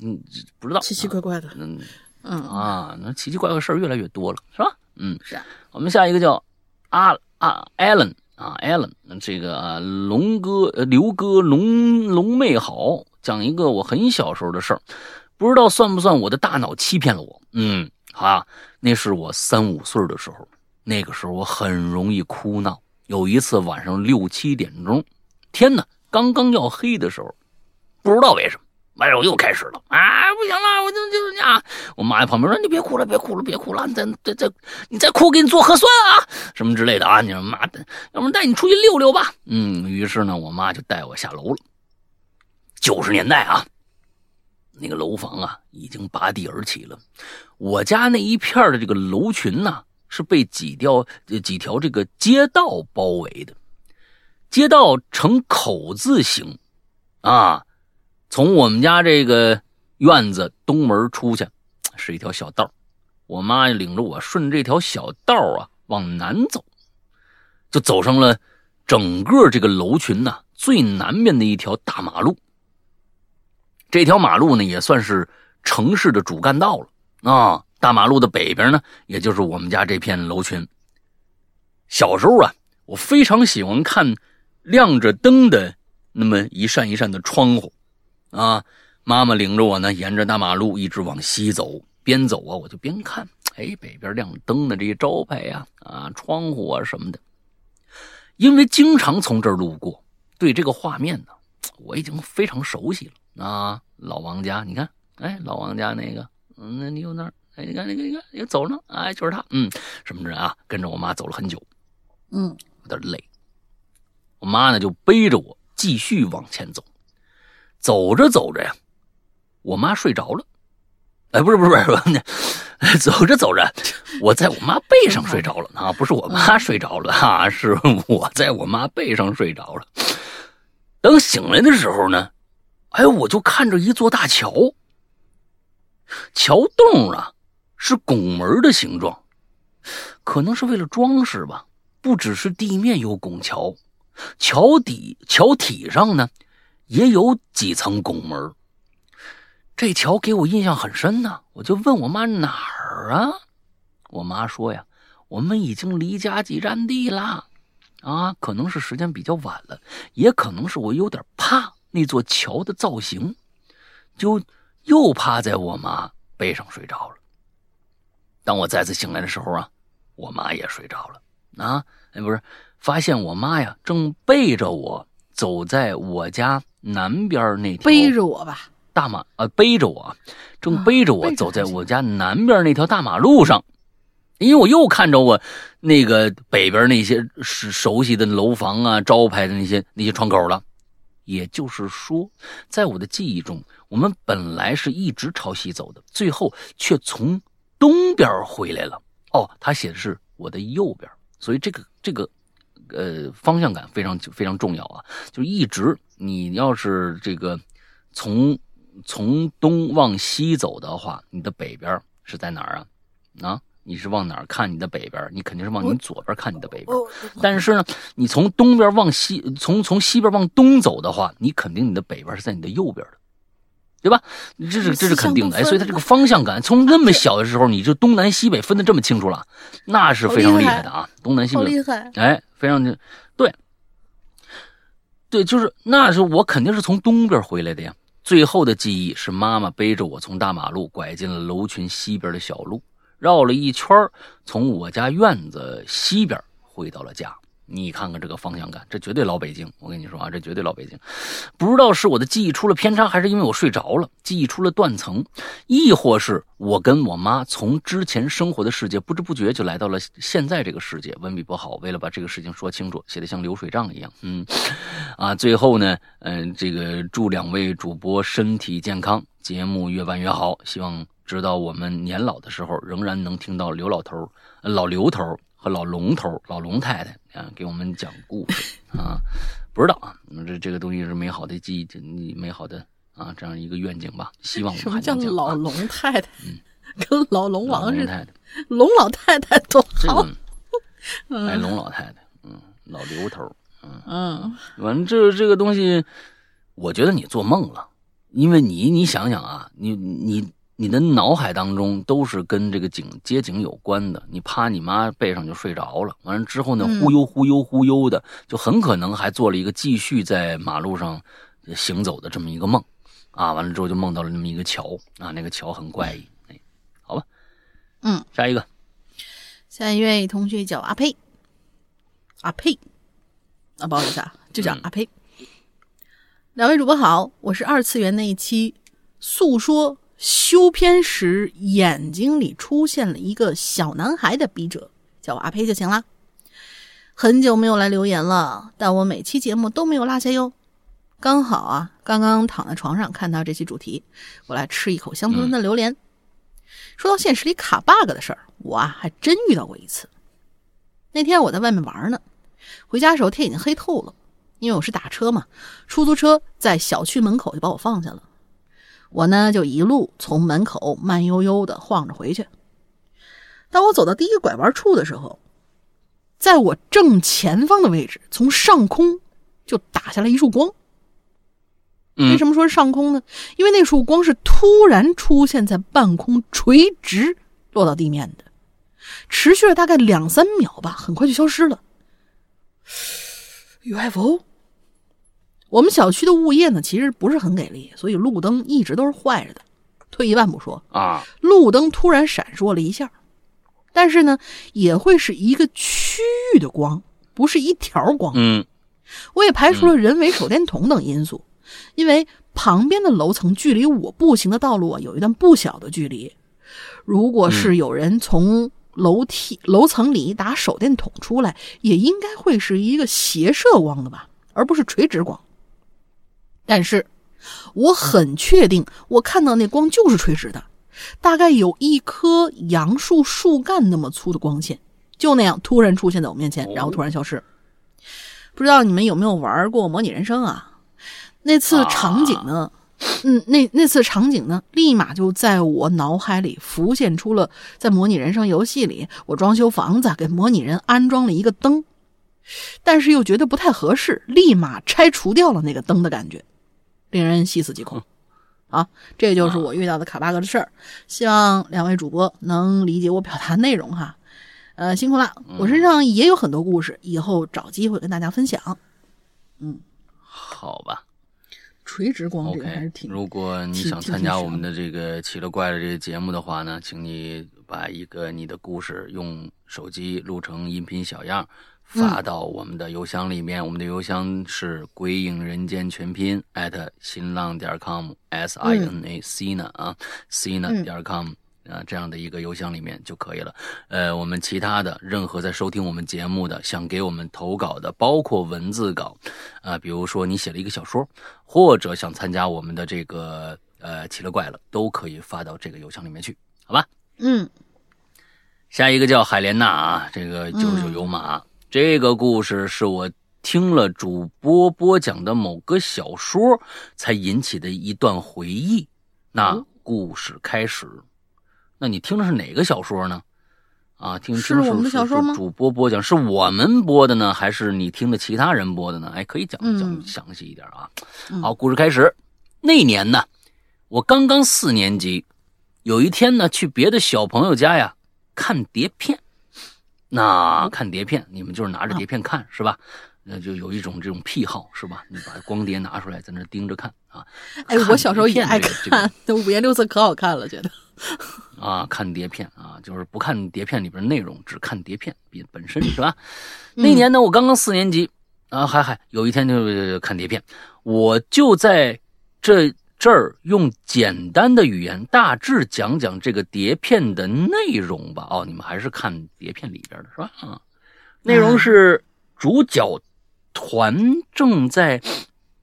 嗯，不知道，奇奇怪怪的。嗯嗯啊，那奇奇怪怪事儿越来越多了，是吧？嗯，是。我们下一个叫阿阿艾伦啊，艾伦，这个龙哥呃，刘哥龙龙妹好。讲一个我很小时候的事儿，不知道算不算我的大脑欺骗了我。嗯，啊，那是我三五岁的时候，那个时候我很容易哭闹。有一次晚上六七点钟，天哪，刚刚要黑的时候，不知道为什么，晚上又开始了。啊，不行了，我就就是啊，我妈在旁边说：“你别哭了，别哭了，别哭了，你再再再，你再哭给你做核酸啊，什么之类的啊。”你说妈的，要不带你出去溜溜吧。嗯，于是呢，我妈就带我下楼了。九十年代啊，那个楼房啊已经拔地而起了。我家那一片的这个楼群呢，是被几条几条这个街道包围的。街道呈口字形，啊，从我们家这个院子东门出去是一条小道。我妈领着我顺这条小道啊往南走，就走上了整个这个楼群呢最南面的一条大马路。这条马路呢，也算是城市的主干道了啊。大马路的北边呢，也就是我们家这片楼群。小时候啊，我非常喜欢看亮着灯的那么一扇一扇的窗户啊。妈妈领着我呢，沿着大马路一直往西走，边走啊，我就边看，哎，北边亮灯的这些招牌呀，啊，窗户啊什么的。因为经常从这儿路过，对这个画面呢，我已经非常熟悉了。啊，老王家，你看，哎，老王家那个，嗯，那你有那儿，哎，你看，你看，你看，又走了，哎，就是他，嗯，什么人啊？跟着我妈走了很久，嗯，有点累。我妈呢就背着我继续往前走，走着走着呀，我妈睡着了。哎，不是不是不是，走着走着，我在我妈背上睡着了啊，不是我妈睡着了啊，是我在我妈背上睡着了。等醒来的时候呢，哎，我就看着一座大桥，桥洞啊是拱门的形状，可能是为了装饰吧。不只是地面有拱桥，桥底桥体上呢也有几层拱门。这桥给我印象很深呢，我就问我妈哪儿啊？我妈说呀，我们已经离家几站地了，啊，可能是时间比较晚了，也可能是我有点怕那座桥的造型，就又趴在我妈背上睡着了。当我再次醒来的时候啊，我妈也睡着了啊，哎，不是，发现我妈呀正背着我走在我家南边那条背着我吧。大马呃背着我，正背着我走在我家南边那条大马路上，因为我又看着我那个北边那些是熟悉的楼房啊、招牌的那些那些窗口了。也就是说，在我的记忆中，我们本来是一直朝西走的，最后却从东边回来了。哦，他写的是我的右边，所以这个这个呃方向感非常非常重要啊！就一直你要是这个从。从东往西走的话，你的北边是在哪儿啊？啊，你是往哪儿看你的北边？你肯定是往你左边看你的北边。但是呢，你从东边往西，从从西边往东走的话，你肯定你的北边是在你的右边的，对吧？这是这是肯定的。哎，所以它这个方向感，从那么小的时候你就东南西北分的这么清楚了，那是非常厉害的啊！东南西北，厉害！哎，非常对，对，就是那时候我肯定是从东边回来的呀。最后的记忆是妈妈背着我从大马路拐进了楼群西边的小路，绕了一圈从我家院子西边回到了家。你看看这个方向感，这绝对老北京。我跟你说啊，这绝对老北京。不知道是我的记忆出了偏差，还是因为我睡着了，记忆出了断层，亦或是我跟我妈从之前生活的世界不知不觉就来到了现在这个世界。文笔不好，为了把这个事情说清楚，写的像流水账一样。嗯，啊，最后呢，嗯，这个祝两位主播身体健康，节目越办越好。希望直到我们年老的时候，仍然能听到刘老头、老刘头。和老龙头、老龙太太啊，给我们讲故事啊，不知道啊，这这个东西是美好的记忆，你美好的啊，这样一个愿景吧。希望什么叫老龙太太？嗯，[LAUGHS] 跟老龙王似的。龙老太太多好。哎，龙老太太，嗯，老刘头，嗯嗯，反正这这个东西，我觉得你做梦了，因为你你想想啊，你你。你的脑海当中都是跟这个景街景有关的，你趴你妈背上就睡着了，完了之后呢，忽悠忽悠忽悠的，就很可能还做了一个继续在马路上行走的这么一个梦，啊，完了之后就梦到了那么一个桥，啊，那个桥很怪异，哎，好吧，嗯，下一个，下一位同学叫阿呸，阿呸，啊，不好意思啊，就叫阿呸。两位主播好，我是二次元那一期诉说。修片时眼睛里出现了一个小男孩的笔者，叫我阿呸就行啦。很久没有来留言了，但我每期节目都没有落下哟。刚好啊，刚刚躺在床上看到这期主题，我来吃一口香喷喷的榴莲。说到现实里卡 bug 的事儿，我啊还真遇到过一次。那天我在外面玩呢，回家的时候天已经黑透了，因为我是打车嘛，出租车在小区门口就把我放下了。我呢，就一路从门口慢悠悠的晃着回去。当我走到第一个拐弯处的时候，在我正前方的位置，从上空就打下来一束光。为什么说是上空呢？因为那束光是突然出现在半空，垂直落到地面的，持续了大概两三秒吧，很快就消失了。UFO。我们小区的物业呢，其实不是很给力，所以路灯一直都是坏着的。退一万步说啊，路灯突然闪烁了一下，但是呢，也会是一个区域的光，不是一条光。嗯，我也排除了人为手电筒等因素，因为旁边的楼层距离我步行的道路啊有一段不小的距离。如果是有人从楼梯楼层里打手电筒出来，也应该会是一个斜射光的吧，而不是垂直光。但是，我很确定，我看到那光就是垂直的，大概有一棵杨树树干那么粗的光线，就那样突然出现在我面前，然后突然消失。不知道你们有没有玩过模拟人生啊？那次场景呢？嗯，那那次场景呢，立马就在我脑海里浮现出了，在模拟人生游戏里，我装修房子，给模拟人安装了一个灯，但是又觉得不太合适，立马拆除掉了那个灯的感觉，令人细思极恐。啊，这就是我遇到的卡 bug 的事儿，希望两位主播能理解我表达内容哈。呃，辛苦了，我身上也有很多故事，以后找机会跟大家分享。嗯，好吧。垂直光这个还是挺。如果你想参加我们的这个奇了怪了这个节目的话呢，请你把一个你的故事用手机录成音频小样，发到我们的邮箱里面。我们的邮箱是鬼影人间全拼艾特新浪点 com s i n a c 呢啊 c 呢点 com。啊，这样的一个邮箱里面就可以了。呃，我们其他的任何在收听我们节目的，想给我们投稿的，包括文字稿，啊，比如说你写了一个小说，或者想参加我们的这个呃奇了怪了，都可以发到这个邮箱里面去，好吧？嗯。下一个叫海莲娜啊，这个九九有马，这个故事是我听了主播播讲的某个小说才引起的一段回忆。那故事开始。那你听的是哪个小说呢？啊，听是我们的小说吗？主播播讲是我们播的呢，还是你听的其他人播的呢？哎，可以讲讲详细一点啊。好，故事开始。那年呢，我刚刚四年级，有一天呢，去别的小朋友家呀看碟片。那看碟片，你们就是拿着碟片看是吧？那就有一种这种癖好是吧？你把光碟拿出来，在那盯着看啊。哎，我小时候也爱看，都五颜六色，可好看了，觉得。啊，看碟片啊，就是不看碟片里边内容，只看碟片本本身是吧？那年呢，我刚刚四年级啊，还还有一天就看碟片，我就在这这儿用简单的语言大致讲讲这个碟片的内容吧。哦，你们还是看碟片里边的是吧？啊，内容是主角团正在。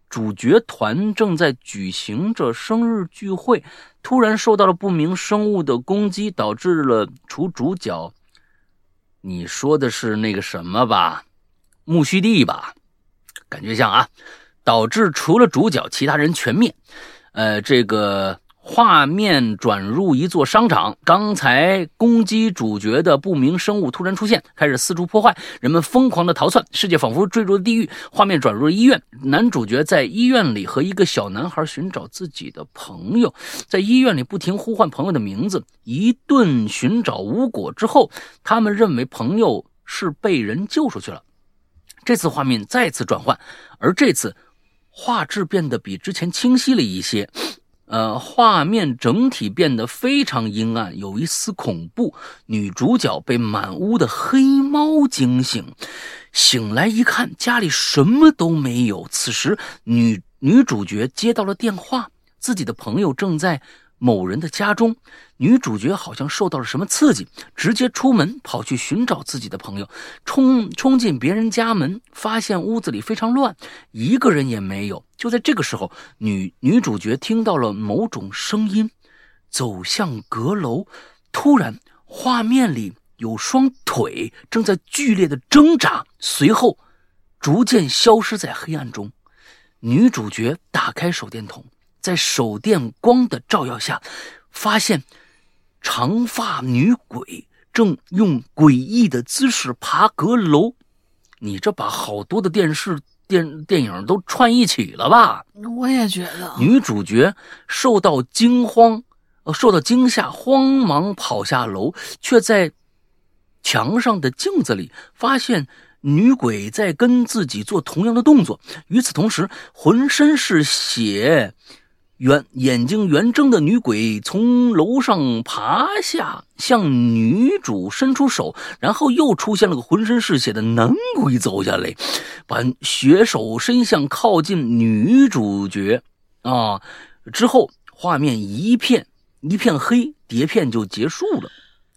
主角团正在举行着生日聚会，突然受到了不明生物的攻击，导致了除主角，你说的是那个什么吧？木须地吧？感觉像啊，导致除了主角，其他人全灭。呃，这个。画面转入一座商场，刚才攻击主角的不明生物突然出现，开始四处破坏，人们疯狂的逃窜，世界仿佛坠入了地狱。画面转入了医院，男主角在医院里和一个小男孩寻找自己的朋友，在医院里不停呼唤朋友的名字，一顿寻找无果之后，他们认为朋友是被人救出去了。这次画面再次转换，而这次画质变得比之前清晰了一些。[SNIFFS] 呃，画面整体变得非常阴暗，有一丝恐怖。女主角被满屋的黑猫惊醒，醒来一看，家里什么都没有。此时，女女主角接到了电话，自己的朋友正在。某人的家中，女主角好像受到了什么刺激，直接出门跑去寻找自己的朋友。冲冲进别人家门，发现屋子里非常乱，一个人也没有。就在这个时候，女女主角听到了某种声音，走向阁楼。突然，画面里有双腿正在剧烈的挣扎，随后逐渐消失在黑暗中。女主角打开手电筒。在手电光的照耀下，发现长发女鬼正用诡异的姿势爬阁楼。你这把好多的电视电电影都串一起了吧？我也觉得。女主角受到惊慌，呃，受到惊吓，慌忙跑下楼，却在墙上的镜子里发现女鬼在跟自己做同样的动作。与此同时，浑身是血。圆眼睛圆睁的女鬼从楼上爬下，向女主伸出手，然后又出现了个浑身是血的男鬼走下来，把血手伸向靠近女主角啊。之后画面一片一片黑，碟片就结束了。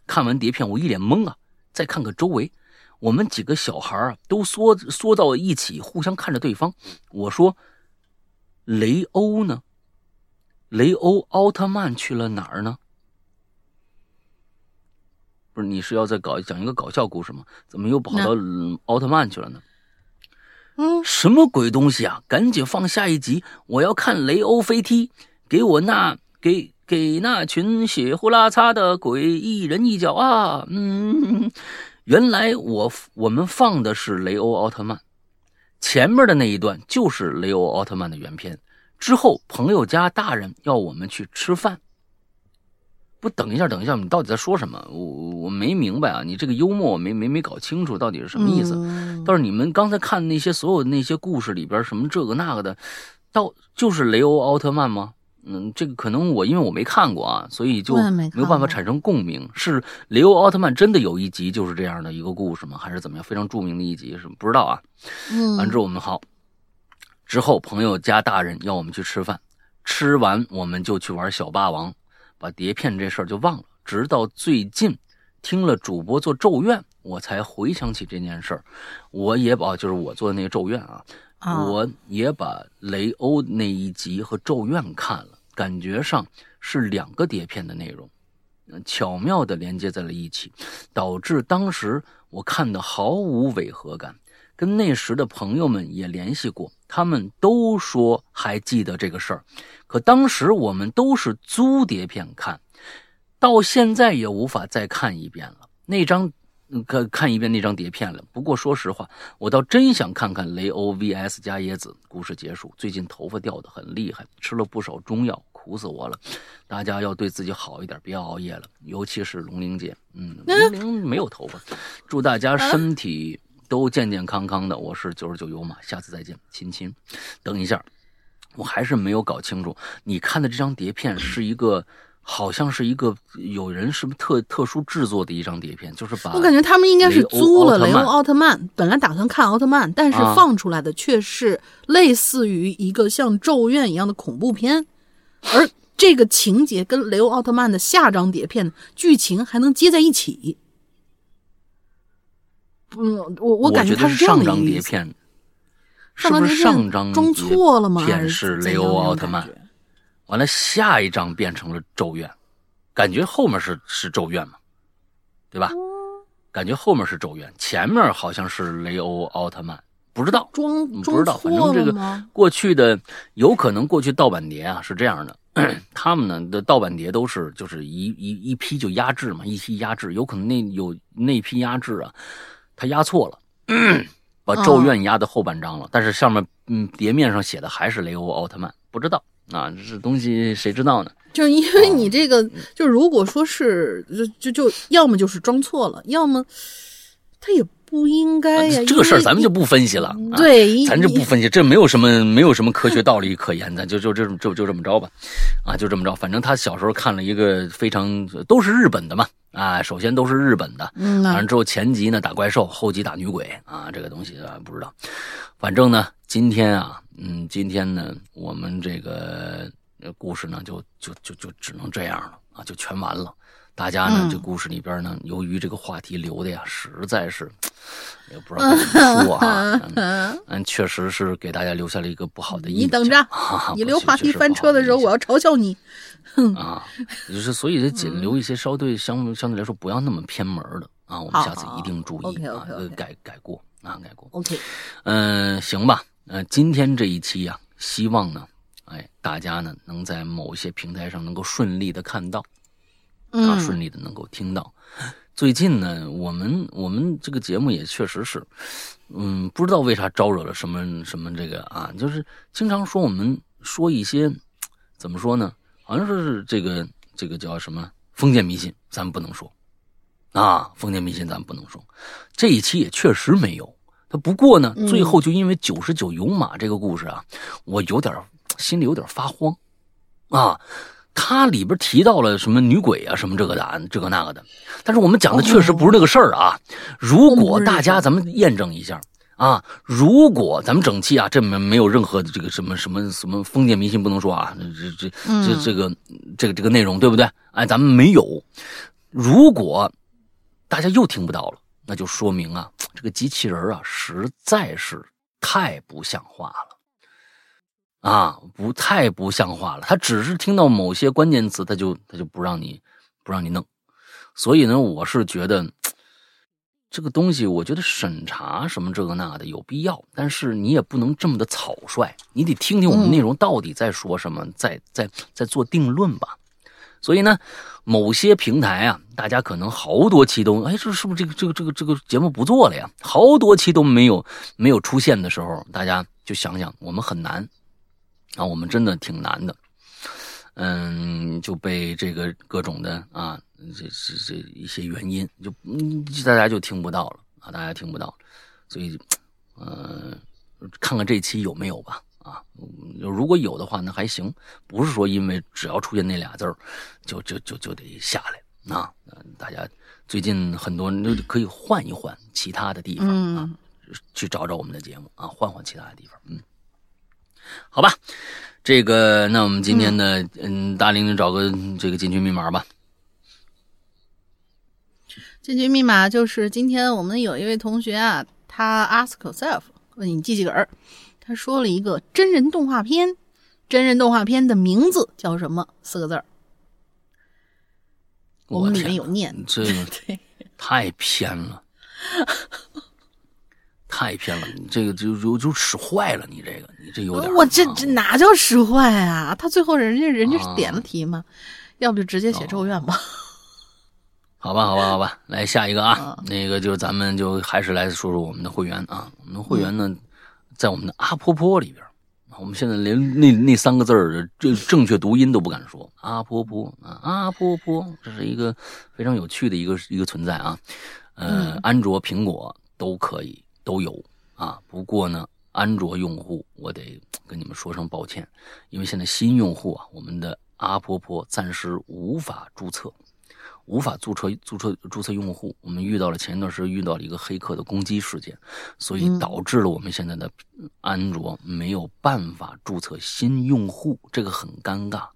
看完碟片，我一脸懵啊！再看看周围，我们几个小孩啊都缩缩到一起，互相看着对方。我说：“雷欧呢？雷欧奥特曼去了哪儿呢？”不是，你是要再搞讲一个搞笑故事吗？怎么又跑到奥特曼去了呢？嗯，什么鬼东西啊！赶紧放下一集，我要看雷欧飞踢，给我那给。给那群血呼啦擦的鬼一人一脚啊！嗯，原来我我们放的是雷欧奥特曼，前面的那一段就是雷欧奥特曼的原片。之后朋友家大人要我们去吃饭，不等一下，等一下，你到底在说什么？我我没明白啊！你这个幽默我没没没搞清楚到底是什么意思。倒是你们刚才看那些所有的那些故事里边，什么这个那个的，到就是雷欧奥特曼吗？嗯，这个可能我因为我没看过啊，所以就没有办法产生共鸣。是雷欧奥特曼真的有一集就是这样的一个故事吗？还是怎么样？非常著名的一集是不知道啊。嗯，完之后我们好，之后朋友家大人要我们去吃饭，吃完我们就去玩小霸王，把碟片这事儿就忘了。直到最近听了主播做咒怨，我才回想起这件事儿。我也把就是我做的那个咒怨啊。我也把雷欧那一集和咒怨看了，感觉上是两个碟片的内容，巧妙的连接在了一起，导致当时我看的毫无违和感。跟那时的朋友们也联系过，他们都说还记得这个事儿，可当时我们都是租碟片看，到现在也无法再看一遍了。那张。看看一遍那张碟片了。不过说实话，我倒真想看看雷欧 VS 加椰子。故事结束。最近头发掉的很厉害，吃了不少中药，苦死我了。大家要对自己好一点，别熬夜了，尤其是龙玲姐。嗯，[LAUGHS] 龙玲没有头发。祝大家身体都健健康康的。我是九十九油马，下次再见，亲亲。等一下，我还是没有搞清楚，你看的这张碟片是一个。好像是一个有人是不是特特殊制作的一张碟片，就是把我感觉他们应该是租了雷欧奥特曼，本来打算看奥特曼，但是放出来的却是类似于一个像咒怨一样的恐怖片，而这个情节跟雷欧奥特曼的下张碟片剧情还能接在一起。嗯，我我感觉他是这样的碟片，是不是上张装错了吗？片是雷欧奥特曼。完了，下一张变成了咒怨，感觉后面是是咒怨嘛，对吧？感觉后面是咒怨，前面好像是雷欧奥特曼，不知道，装不知道，反正这个过去的有可能过去盗版碟啊是这样的，他们呢的盗版碟都是就是一一一批就压制嘛，一批压制，有可能那有那批压制啊，他压错了，[CLEARS THROAT] 把咒怨压到后半张了，但是上面嗯碟面上写的还是雷欧奥特曼，不知道。啊，这东西谁知道呢？就是因为你这个，就如果说是，就就就要么就是装错了，要么他也不应该呀。这个事儿咱们就不分析了，对，咱就不分析，这没有什么没有什么科学道理可言，咱就就这就就这么着吧，啊，就这么着。反正他小时候看了一个非常都是日本的嘛，啊，首先都是日本的，嗯，完了之后前集呢打怪兽，后集打女鬼，啊，这个东西啊不知道，反正呢今天啊。嗯，今天呢，我们这个故事呢，就就就就只能这样了啊，就全完了。大家呢，这故事里边呢，由于这个话题留的呀，实在是 [TSK] 也不知道怎么说啊，[LAUGHS] 嗯，确实是给大家留下了一个不好的印象。你等着，[LAUGHS] 你留话题翻车的时候，我要嘲笑你。[LAUGHS] 哼啊，就是所以这仅留一些稍对相相对来说不要那么偏门的啊，我们下次一定注意啊，改改过啊，改过。OK，嗯，行吧。呃，今天这一期呀，希望呢，哎，大家呢能在某些平台上能够顺利的看到，啊，顺利的能够听到。最近呢，我们我们这个节目也确实是，嗯，不知道为啥招惹了什么什么这个啊，就是经常说我们说一些怎么说呢？好像说是这个这个叫什么封建迷信，咱们不能说啊，封建迷信咱们不能说。这一期也确实没有。他不过呢，最后就因为九十九勇马这个故事啊，我有点心里有点发慌，啊，它里边提到了什么女鬼啊，什么这个的，这个那个的，但是我们讲的确实不是那个事儿啊。如果大家咱们验证一下啊，如果咱们整期啊，这没没有任何的这个什么什么什么封建迷信不能说啊，这这这这个这个这个内容对不对？哎，咱们没有。如果大家又听不到了，那就说明啊，这个机器人啊实在是太不像话了啊，不太不像话了。他只是听到某些关键词，他就他就不让你不让你弄。所以呢，我是觉得。这个东西，我觉得审查什么这个那的有必要，但是你也不能这么的草率，你得听听我们内容到底在说什么，在在在做定论吧。所以呢，某些平台啊，大家可能好多期都，哎，这是不是这个这个这个这个节目不做了呀？好多期都没有没有出现的时候，大家就想想，我们很难啊，我们真的挺难的。嗯，就被这个各种的啊，这这这一些原因，就嗯，大家就听不到了啊，大家听不到，所以，嗯，看看这期有没有吧啊，如果有的话，那还行，不是说因为只要出现那俩字儿，就就就就得下来啊，大家最近很多人都可以换一换其他的地方啊，去找找我们的节目啊，换换其他的地方，嗯，好吧。这个，那我们今天呢，嗯，大玲玲找个这个进群密码吧。进群密码就是今天我们有一位同学啊，他 ask yourself 问你记几个儿，他说了一个真人动画片，真人动画片的名字叫什么？四个字儿。我们里面有念，这个 [LAUGHS] 太偏了。太偏了，你这个就就就使坏了，你这个你这有点。我这这哪叫使坏啊？他最后人家人家是点了题吗？要不就直接写咒怨吧。[LAUGHS] 好吧，好吧，好吧，来下一个啊，那个就咱们就还是来说说我们的会员啊。我们的会员呢，在我们的阿婆婆里边，我们现在连那那三个字儿正正确读音都不敢说。阿婆婆啊，阿婆婆，这是一个非常有趣的一个一个存在啊。呃，安卓、苹果都可以。都有啊，不过呢，安卓用户我得跟你们说声抱歉，因为现在新用户啊，我们的阿婆婆暂时无法注册，无法注册注册注册用户。我们遇到了前一段时间遇到了一个黑客的攻击事件，所以导致了我们现在的安卓没有办法注册新用户，这个很尴尬，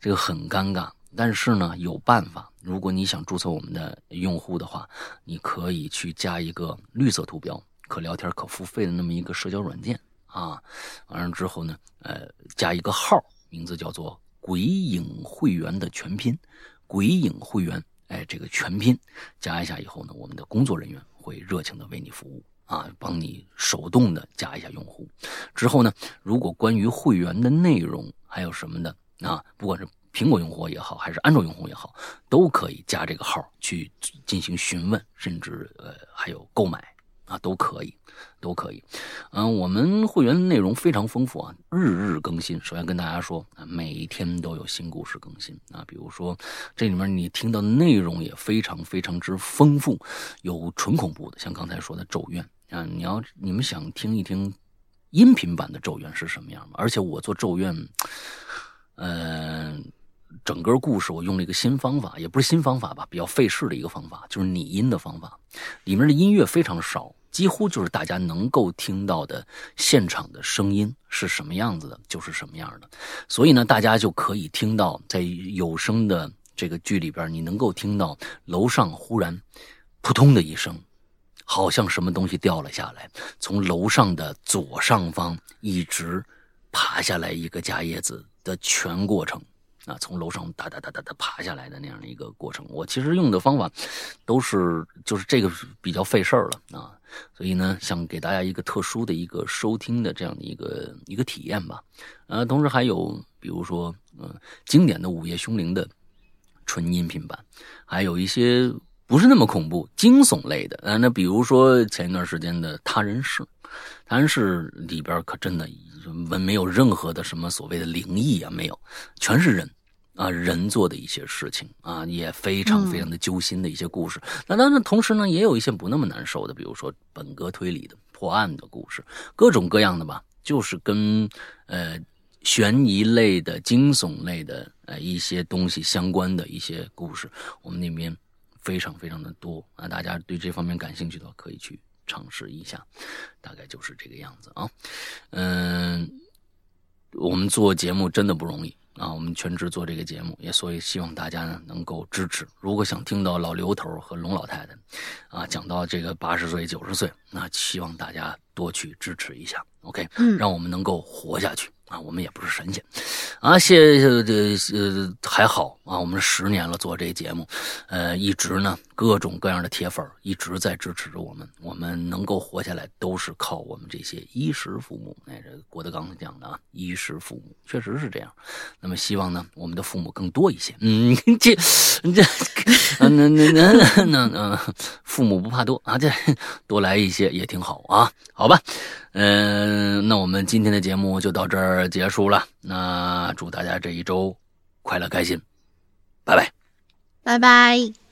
这个很尴尬。但是呢，有办法。如果你想注册我们的用户的话，你可以去加一个绿色图标、可聊天、可付费的那么一个社交软件啊。完了之后呢，呃，加一个号，名字叫做“鬼影会员”的全拼，“鬼影会员”哎，这个全拼加一下以后呢，我们的工作人员会热情的为你服务啊，帮你手动的加一下用户。之后呢，如果关于会员的内容还有什么的啊，不管是。苹果用户也好，还是安卓用户也好，都可以加这个号去进行询问，甚至呃还有购买啊，都可以，都可以。嗯，我们会员内容非常丰富啊，日日更新。首先跟大家说啊，每天都有新故事更新啊，比如说这里面你听到内容也非常非常之丰富，有纯恐怖的，像刚才说的《咒怨》啊，你要你们想听一听音频版的《咒怨》是什么样吗？而且我做《咒怨》，嗯。整个故事我用了一个新方法，也不是新方法吧，比较费事的一个方法，就是拟音的方法。里面的音乐非常少，几乎就是大家能够听到的现场的声音是什么样子的，就是什么样的。所以呢，大家就可以听到在有声的这个剧里边，你能够听到楼上忽然扑通的一声，好像什么东西掉了下来，从楼上的左上方一直爬下来一个加叶子的全过程。啊，从楼上哒哒哒哒哒爬下来的那样的一个过程，我其实用的方法都是就是这个比较费事儿了啊，所以呢，想给大家一个特殊的一个收听的这样的一个一个体验吧。呃，同时还有比如说，嗯，经典的《午夜凶铃》的纯音频版，还有一些不是那么恐怖惊悚类的。呃，那比如说前一段时间的《他人事》，《他人事》里边可真的没没有任何的什么所谓的灵异啊，没有，全是人。啊，人做的一些事情啊，也非常非常的揪心的一些故事。那当然，同时呢，也有一些不那么难受的，比如说本格推理的破案的故事，各种各样的吧，就是跟呃悬疑类的、惊悚类的呃一些东西相关的一些故事，我们那边非常非常的多啊。大家对这方面感兴趣的话，可以去尝试一下，大概就是这个样子啊。嗯，我们做节目真的不容易。啊，我们全职做这个节目，也所以希望大家呢能够支持。如果想听到老刘头和龙老太太，啊，讲到这个八十岁、九十岁，那希望大家多去支持一下，OK，嗯，让我们能够活下去。啊，我们也不是神仙，啊，谢谢这呃还好啊，我们十年了做这节目，呃，一直呢各种各样的铁粉一直在支持着我们，我们能够活下来都是靠我们这些衣食父母。哎，这郭德纲讲的啊，衣食父母确实是这样。那么希望呢，我们的父母更多一些。嗯，[LAUGHS] 这这那那那那那父母不怕多啊，这多来一些也挺好啊，好吧。嗯，那我们今天的节目就到这儿结束了。那祝大家这一周快乐开心，拜拜，拜拜。